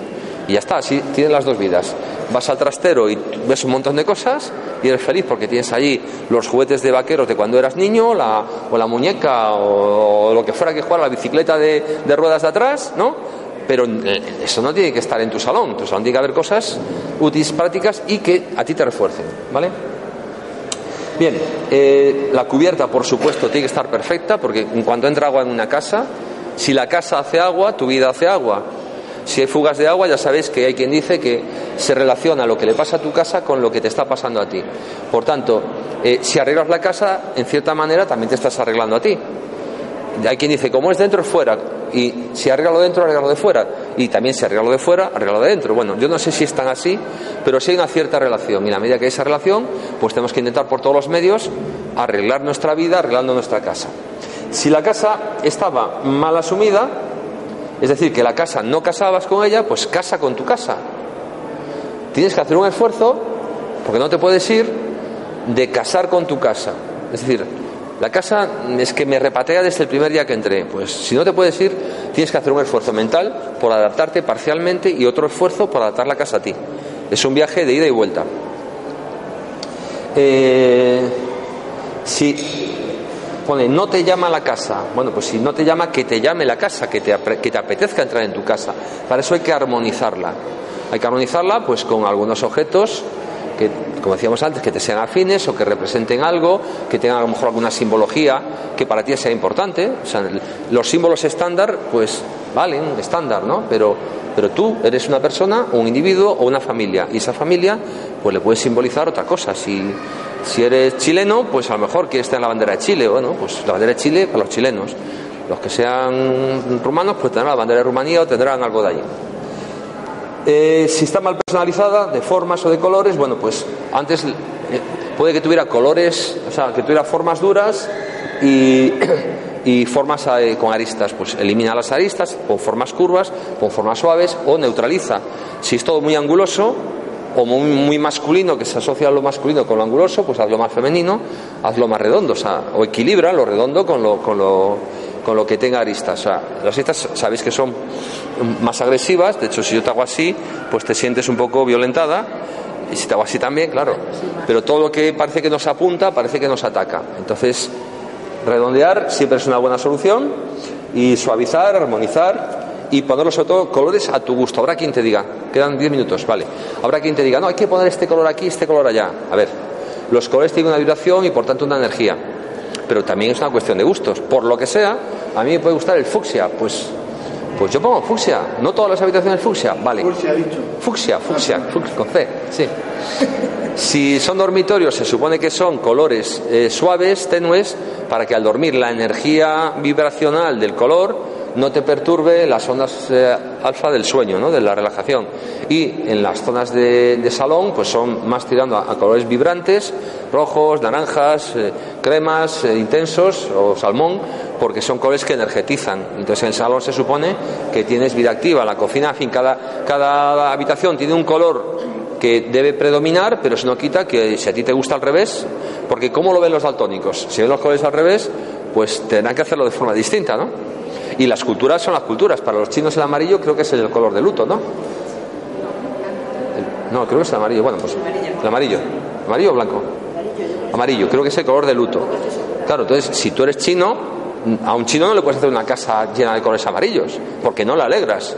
Y ya está, así tienes las dos vidas. Vas al trastero y ves un montón de cosas y eres feliz porque tienes allí los juguetes de vaqueros de cuando eras niño, la, o la muñeca, o, lo que fuera que jugar, la bicicleta de, ruedas de atrás, ¿no? Pero eh, eso no tiene que estar en tu salón. Tu salón tiene que haber cosas útiles, prácticas y que a ti te refuercen, ¿vale? Bien, eh, la cubierta, por supuesto, tiene que estar perfecta, porque en cuanto entra agua en una casa, si la casa hace agua, tu vida hace agua. Si hay fugas de agua, ya sabéis que hay quien dice que se relaciona lo que le pasa a tu casa con lo que te está pasando a ti. Por tanto, eh, si arreglas la casa, en cierta manera también te estás arreglando a ti. Hay quien dice, como es dentro, es fuera. Y si arregla lo dentro, arregla lo de fuera. Y también si arregla lo de fuera, arregla lo de dentro. Bueno, yo no sé si es tan así, pero sí hay una cierta relación. Y la medida que hay esa relación, pues tenemos que intentar por todos los medios arreglar nuestra vida, arreglando nuestra casa. Si la casa estaba mal asumida, es decir, que la casa no casabas con ella, pues casa con tu casa. Tienes que hacer un esfuerzo, porque no te puedes ir, de casar con tu casa. Es decir, la casa es que me repatea desde el primer día que entré. Pues si no te puedes ir, tienes que hacer un esfuerzo mental por adaptarte parcialmente y otro esfuerzo por adaptar la casa a ti. Es un viaje de ida y vuelta. Eh, si no te llama la casa, bueno, pues si no te llama, que te llame la casa, que te, que te apetezca entrar en tu casa. Para eso hay que armonizarla. Hay que armonizarla pues con algunos objetos que, como decíamos antes, que te sean afines o que representen algo, que tengan a lo mejor alguna simbología que para ti sea importante. O sea, los símbolos estándar, pues valen, estándar, ¿no? Pero, pero tú eres una persona, un individuo o una familia, y esa familia, pues le puedes simbolizar otra cosa. Si, si eres chileno, pues a lo mejor quieres tener la bandera de Chile, bueno, pues la bandera de Chile para los chilenos. Los que sean rumanos, pues tendrán la bandera de Rumanía o tendrán algo de allí. Eh, si está mal personalizada, de formas o de colores, bueno, pues antes eh, puede que tuviera colores, o sea, que tuviera formas duras y, y formas eh, con aristas, pues elimina las aristas, pon formas curvas, pon formas suaves o neutraliza. Si es todo muy anguloso o muy, muy masculino, que se asocia lo masculino con lo anguloso, pues hazlo más femenino, hazlo más redondo, o, sea, o equilibra lo redondo con lo, con lo, con lo que tenga aristas. O sea, las aristas sabéis que son más agresivas, de hecho si yo te hago así, pues te sientes un poco violentada, y si te hago así también, claro. Pero todo lo que parece que nos apunta, parece que nos ataca. Entonces, redondear siempre es una buena solución y suavizar, armonizar y ponerlo sobre todo colores a tu gusto. Habrá quien te diga, quedan 10 minutos, vale. Habrá quien te diga, no, hay que poner este color aquí, este color allá. A ver, los colores tienen una vibración y por tanto una energía. Pero también es una cuestión de gustos. Por lo que sea, a mí me puede gustar el fucsia, pues pues yo pongo fucsia. No todas las habitaciones fucsia, vale. Fucsia, dicho. Fucsia, fucsia, fucsia con C, sí. Si son dormitorios, se supone que son colores eh, suaves, tenues, para que al dormir la energía vibracional del color no te perturbe las ondas eh, alfa del sueño, ¿no? de la relajación. Y en las zonas de, salón, pues son más tirando a, colores vibrantes, rojos, naranjas, eh, cremas, intensos o salmón, porque son colores que energetizan. Entonces en el salón se supone que tienes vida activa. La cocina, en fin, cada, cada habitación tiene un color que debe predominar, pero eso no quita que si a ti te gusta al revés, porque ¿cómo lo ven los daltónicos? Si ven los colores al revés, pues tendrán que hacerlo de forma distinta, ¿no? Y las culturas son las culturas. Para los chinos el amarillo creo que es el color de luto, ¿no? no, creo que es el amarillo. Bueno, pues el amarillo. ¿Amarillo o blanco? Amarillo, creo que es el color de luto. Claro, entonces, si tú eres chino, a un chino no le puedes hacer una casa llena de colores amarillos, porque no la alegras.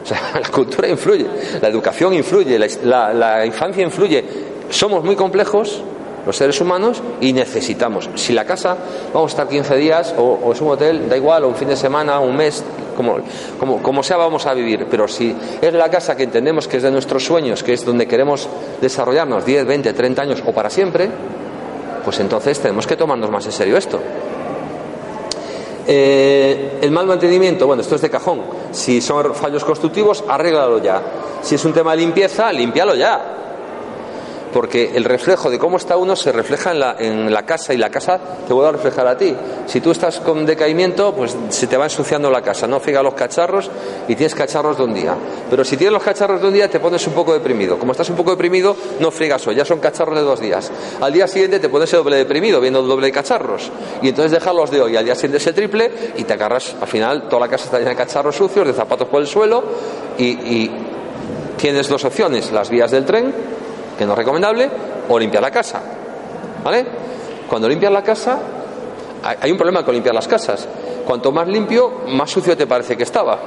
O sea, la cultura influye, la educación influye, la, infancia influye. Somos muy complejos, los seres humanos, y necesitamos. Si la casa vamos a estar 15 días, o, es un hotel, da igual, o un fin de semana, un mes, como, como, sea, vamos a vivir. Pero si es la casa que entendemos que es de nuestros sueños, que es donde queremos desarrollarnos 10, 20, 30 años o para siempre, pues entonces tenemos que tomarnos más en serio esto. Eh, el mal mantenimiento, bueno, esto es de cajón. Si son fallos constructivos, arréglalo ya. Si es un tema de limpieza, límpialo ya porque el reflejo de cómo está uno se refleja en la, casa y la casa te vuelve a reflejar a ti. Si tú estás con decaimiento, pues se te va ensuciando la casa, no friga los cacharros y tienes cacharros de un día. Pero si tienes los cacharros de un día, te pones un poco deprimido. Como estás un poco deprimido, no frigas hoy, ya son cacharros de dos días. Al día siguiente te pones el doble deprimido, viendo el doble de cacharros. Y entonces dejarlos de hoy, al día siguiente ese triple y te agarras, al final toda la casa está llena de cacharros sucios, de zapatos por el suelo y, y tienes dos opciones, las vías del tren que no es recomendable, o limpiar la casa. ¿Vale? Cuando limpias la casa, hay un problema con limpiar las casas. Cuanto más limpio, más sucio te parece que estaba.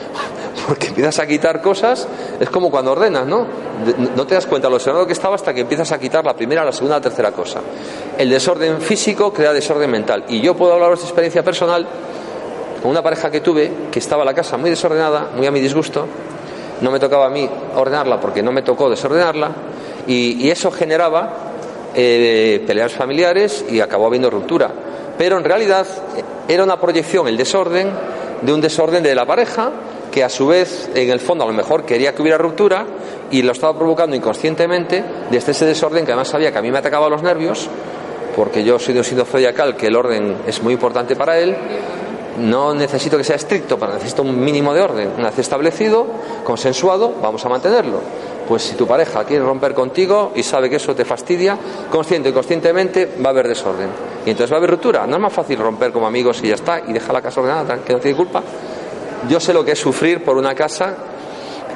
Porque empiezas a quitar cosas, es como cuando ordenas, ¿no? No te das cuenta lo desordenado que estaba hasta que empiezas a quitar la primera, la segunda, la tercera cosa. El desorden físico crea desorden mental. Y yo puedo hablaros de experiencia personal con una pareja que tuve que estaba la casa muy desordenada, muy a mi disgusto. No me tocaba a mí ordenarla porque no me tocó desordenarla y, eso generaba eh, peleas familiares y acabó habiendo ruptura. Pero en realidad era una proyección, el desorden, de un desorden de la pareja que a su vez, en el fondo, a lo mejor quería que hubiera ruptura y lo estaba provocando inconscientemente desde ese desorden que además sabía que a mí me atacaba los nervios, porque yo soy de un signo zodiacal que el orden es muy importante para él. No necesito que sea estricto, pero necesito un mínimo de orden. Una vez establecido, consensuado, vamos a mantenerlo pues si tu pareja quiere romper contigo y sabe que eso te fastidia, consciente y conscientemente va a haber desorden. Y entonces va a haber ruptura. No es más fácil romper como amigos y ya está, y dejar la casa ordenada, que no tiene culpa. Yo sé lo que es sufrir por una casa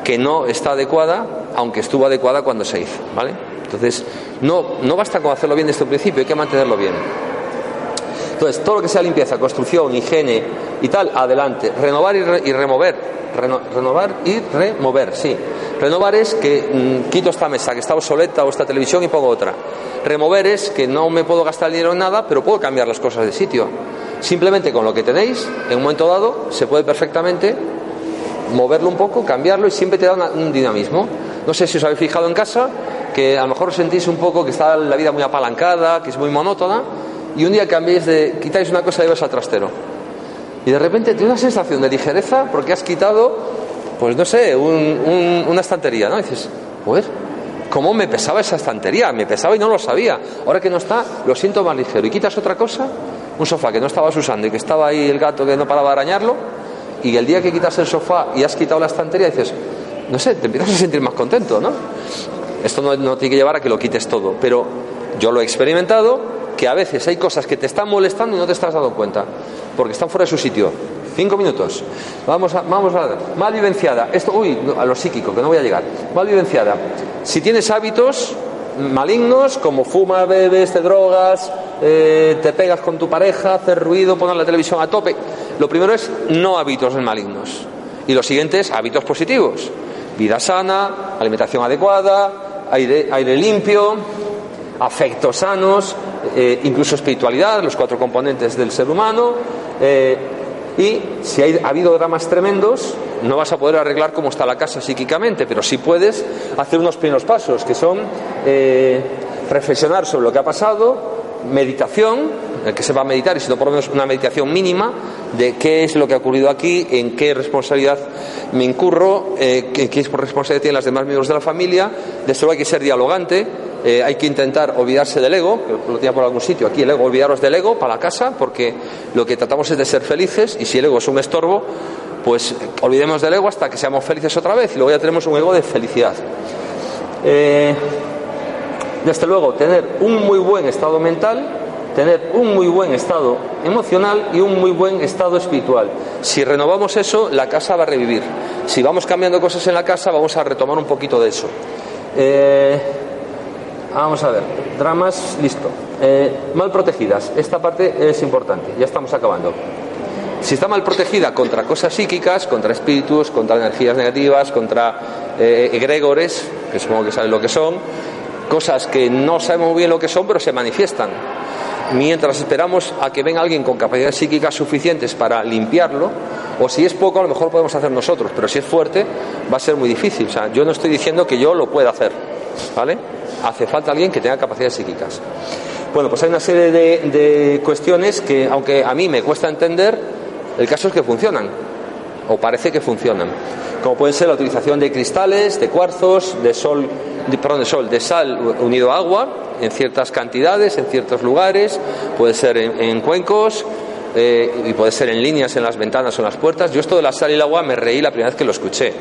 que no está adecuada, aunque estuvo adecuada cuando se hizo, ¿vale? Entonces, no, no basta con hacerlo bien desde el principio, hay que mantenerlo bien. Entonces, todo lo que sea limpieza, construcción, higiene y tal, adelante. Renovar y, remover. Renovar y remover, sí. Renovar es que mm, quito esta mesa que está obsoleta o esta televisión y pongo otra. Remover es que no me puedo gastar dinero en nada, pero puedo cambiar las cosas de sitio. Simplemente con lo que tenéis, en un momento dado, se puede perfectamente moverlo un poco, cambiarlo y siempre te da un dinamismo. No sé si os habéis fijado en casa que a lo mejor sentís un poco que está la vida muy apalancada, que es muy monótona, y un día cambiéis de quitáis una cosa y vais al trastero. Y de repente tienes una sensación de ligereza porque has quitado pues no sé, una estantería, ¿no? dices, pues, ¿cómo me pesaba esa estantería? Me pesaba y no lo sabía. Ahora que no está, lo siento más ligero. Y quitas otra cosa un sofá que no estabas usando y que estaba ahí el gato que no paraba de arañarlo, y el día que quitas el sofá y has quitado la estantería, dices, no sé, te empiezas a sentir más contento, ¿no? Esto no tiene que llevar a que lo quites todo, pero yo lo he experimentado, que a veces hay cosas que te están molestando y no te estás dando cuenta, porque están fuera de su sitio. Cinco minutos. Vamos a, vamos a. Mal vivenciada. Esto, uy, a lo psíquico, que no voy a llegar. Mal vivenciada. Si tienes hábitos malignos, como fumas, bebes, te drogas, eh, te pegas con tu pareja, haces ruido, pones la televisión a tope. Lo primero es no hábitos malignos. Y lo siguiente es hábitos positivos. Vida sana, alimentación adecuada, aire, aire limpio, afectos sanos, eh, incluso espiritualidad, los cuatro componentes del ser humano. Eh, y si ha habido dramas tremendos, no vas a poder arreglar cómo está la casa psíquicamente, pero sí puedes hacer unos primeros pasos, que son eh, reflexionar sobre lo que ha pasado, meditación, que se va a meditar, y si no por lo menos una meditación mínima de qué es lo que ha ocurrido aquí, en qué responsabilidad me incurro, eh, qué, qué responsabilidad tienen las demás miembros de la familia, de eso hay que ser dialogante, eh, hay que intentar olvidarse del ego, que lo tenía por algún sitio aquí, el ego, olvidaros del ego para la casa, porque lo que tratamos es de ser felices y si el ego es un estorbo, pues olvidemos del ego hasta que seamos felices otra vez y luego ya tenemos un ego de felicidad. Eh, desde luego, tener un muy buen estado mental, tener un muy buen estado emocional y un muy buen estado espiritual. Si renovamos eso, la casa va a revivir. Si vamos cambiando cosas en la casa, vamos a retomar un poquito de eso. Eh, Vamos a ver, dramas, listo. Eh, mal protegidas, esta parte es importante, ya estamos acabando. Si está mal protegida contra cosas psíquicas, contra espíritus, contra energías negativas, contra eh, egregores, que supongo que saben lo que son, cosas que no sabemos muy bien lo que son, pero se manifiestan. Mientras esperamos a que venga alguien con capacidades psíquicas suficientes para limpiarlo, o si es poco, a lo mejor podemos hacer nosotros, pero si es fuerte, va a ser muy difícil. O sea, yo no estoy diciendo que yo lo pueda hacer, ¿vale? Hace falta alguien que tenga capacidades psíquicas. Bueno, pues hay una serie de, cuestiones que, aunque a mí me cuesta entender, el caso es que funcionan, o parece que funcionan. Como puede ser la utilización de cristales, de cuarzos, de sol, de, perdón, de sol, de sal unido a agua, en ciertas cantidades, en ciertos lugares, puede ser en, cuencos, eh, y puede ser en líneas en las ventanas o en las puertas. Yo esto de la sal y el agua me reí la primera vez que lo escuché.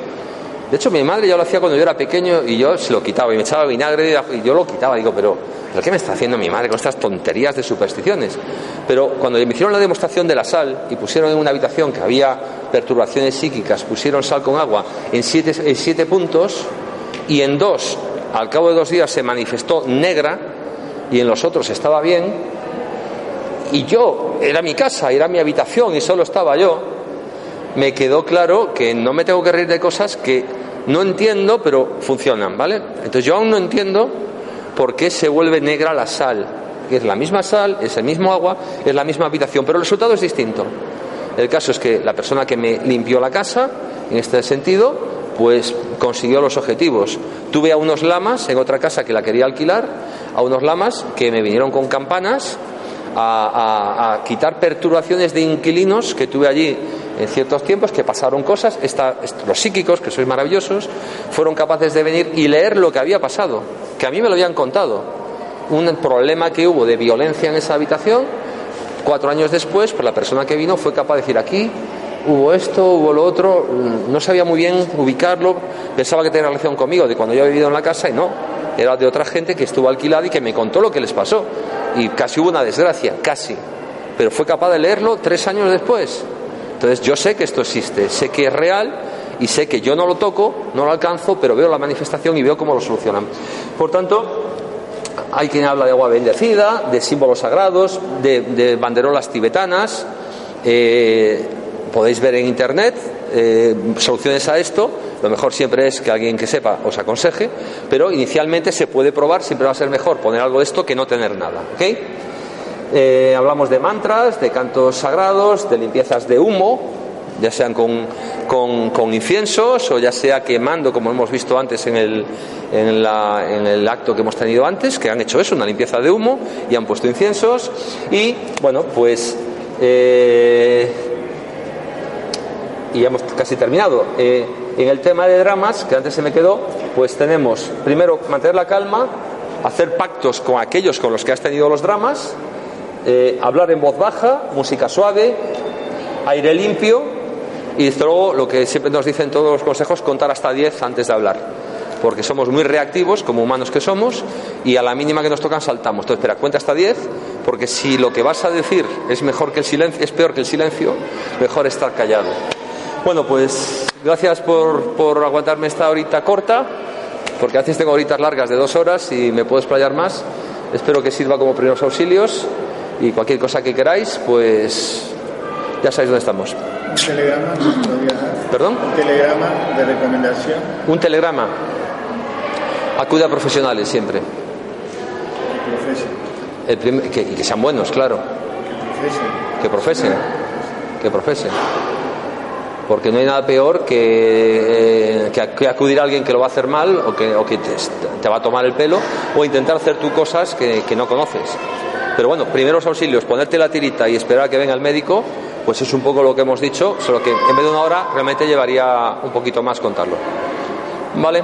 De hecho, mi madre ya lo hacía cuando yo era pequeño y yo se lo quitaba y me echaba vinagre y yo lo quitaba. Digo, pero, ¿pero qué me está haciendo mi madre con estas tonterías de supersticiones? Pero cuando me hicieron la demostración de la sal y pusieron en una habitación que había perturbaciones psíquicas, pusieron sal con agua en siete, en siete puntos y en dos, al cabo de dos días, se manifestó negra y en los otros estaba bien, y yo, era mi casa, era mi habitación y solo estaba yo, me quedó claro que no me tengo que reír de cosas que no entiendo, pero funcionan, ¿vale? Entonces yo aún no entiendo por qué se vuelve negra la sal, que es la misma sal, es el mismo agua, es la misma habitación, pero el resultado es distinto. El caso es que la persona que me limpió la casa, en este sentido, pues consiguió los objetivos. Tuve a unos lamas en otra casa que la quería alquilar, a unos lamas que me vinieron con campanas a, quitar perturbaciones de inquilinos que tuve allí en ciertos tiempos, que pasaron cosas, los psíquicos, que sois maravillosos, fueron capaces de venir y leer lo que había pasado, que a mí me lo habían contado. Un problema que hubo de violencia en esa habitación, cuatro años después, pues la persona que vino fue capaz de decir aquí hubo esto, hubo lo otro, no sabía muy bien ubicarlo, pensaba que tenía relación conmigo de cuando yo he vivido en la casa y no, era de otra gente que estuvo alquilada y que me contó lo que les pasó. Y casi hubo una desgracia, casi. Pero fue capaz de leerlo tres años después. Entonces yo sé que esto existe, sé que es real y sé que yo no lo toco, no lo alcanzo, pero veo la manifestación y veo cómo lo solucionan. Por tanto, hay quien habla de agua bendecida, de símbolos sagrados, de, banderolas tibetanas. Eh, podéis ver en internet eh, soluciones a esto. Lo mejor siempre es que alguien que sepa os aconseje, pero inicialmente se puede probar, siempre va a ser mejor poner algo de esto que no tener nada. ¿ok?, eh, hablamos de mantras, de cantos sagrados, de limpiezas de humo, ya sean con, inciensos o ya sea quemando, como hemos visto antes en el, en, la, en el acto que hemos tenido antes, que han hecho eso, una limpieza de humo y han puesto inciensos. Y bueno, pues. Eh, y hemos casi terminado. Eh, en el tema de dramas, que antes se me quedó, pues tenemos primero mantener la calma, hacer pactos con aquellos con los que has tenido los dramas, eh, hablar en voz baja, música suave, aire limpio y desde luego lo que siempre nos dicen todos los consejos, contar hasta 10 antes de hablar. Porque somos muy reactivos, como humanos que somos, y a la mínima que nos tocan saltamos. Entonces, espera, cuenta hasta 10, porque si lo que vas a decir es mejor que el silencio, es peor que el silencio, mejor estar callado. Bueno, pues gracias por, por aguantarme esta horita corta, porque a veces tengo horitas largas de dos horas y me puedo explayar más. Espero que sirva como primeros auxilios y cualquier cosa que queráis, pues ya sabéis dónde estamos. Un telegrama, ¿Perdón? Un telegrama de recomendación. Un telegrama. Acude a profesionales siempre. El primer, que, y que sean buenos, claro. Que profesen. Que profesen. Porque no hay nada peor que, eh, que, acudir a alguien que lo va a hacer mal o que, o que te, te, va a tomar el pelo o intentar hacer tú cosas que, que no conoces. Pero bueno, primeros auxilios, ponerte la tirita y esperar a que venga el médico, pues es un poco lo que hemos dicho, solo que en vez de una hora realmente llevaría un poquito más contarlo. ¿Vale?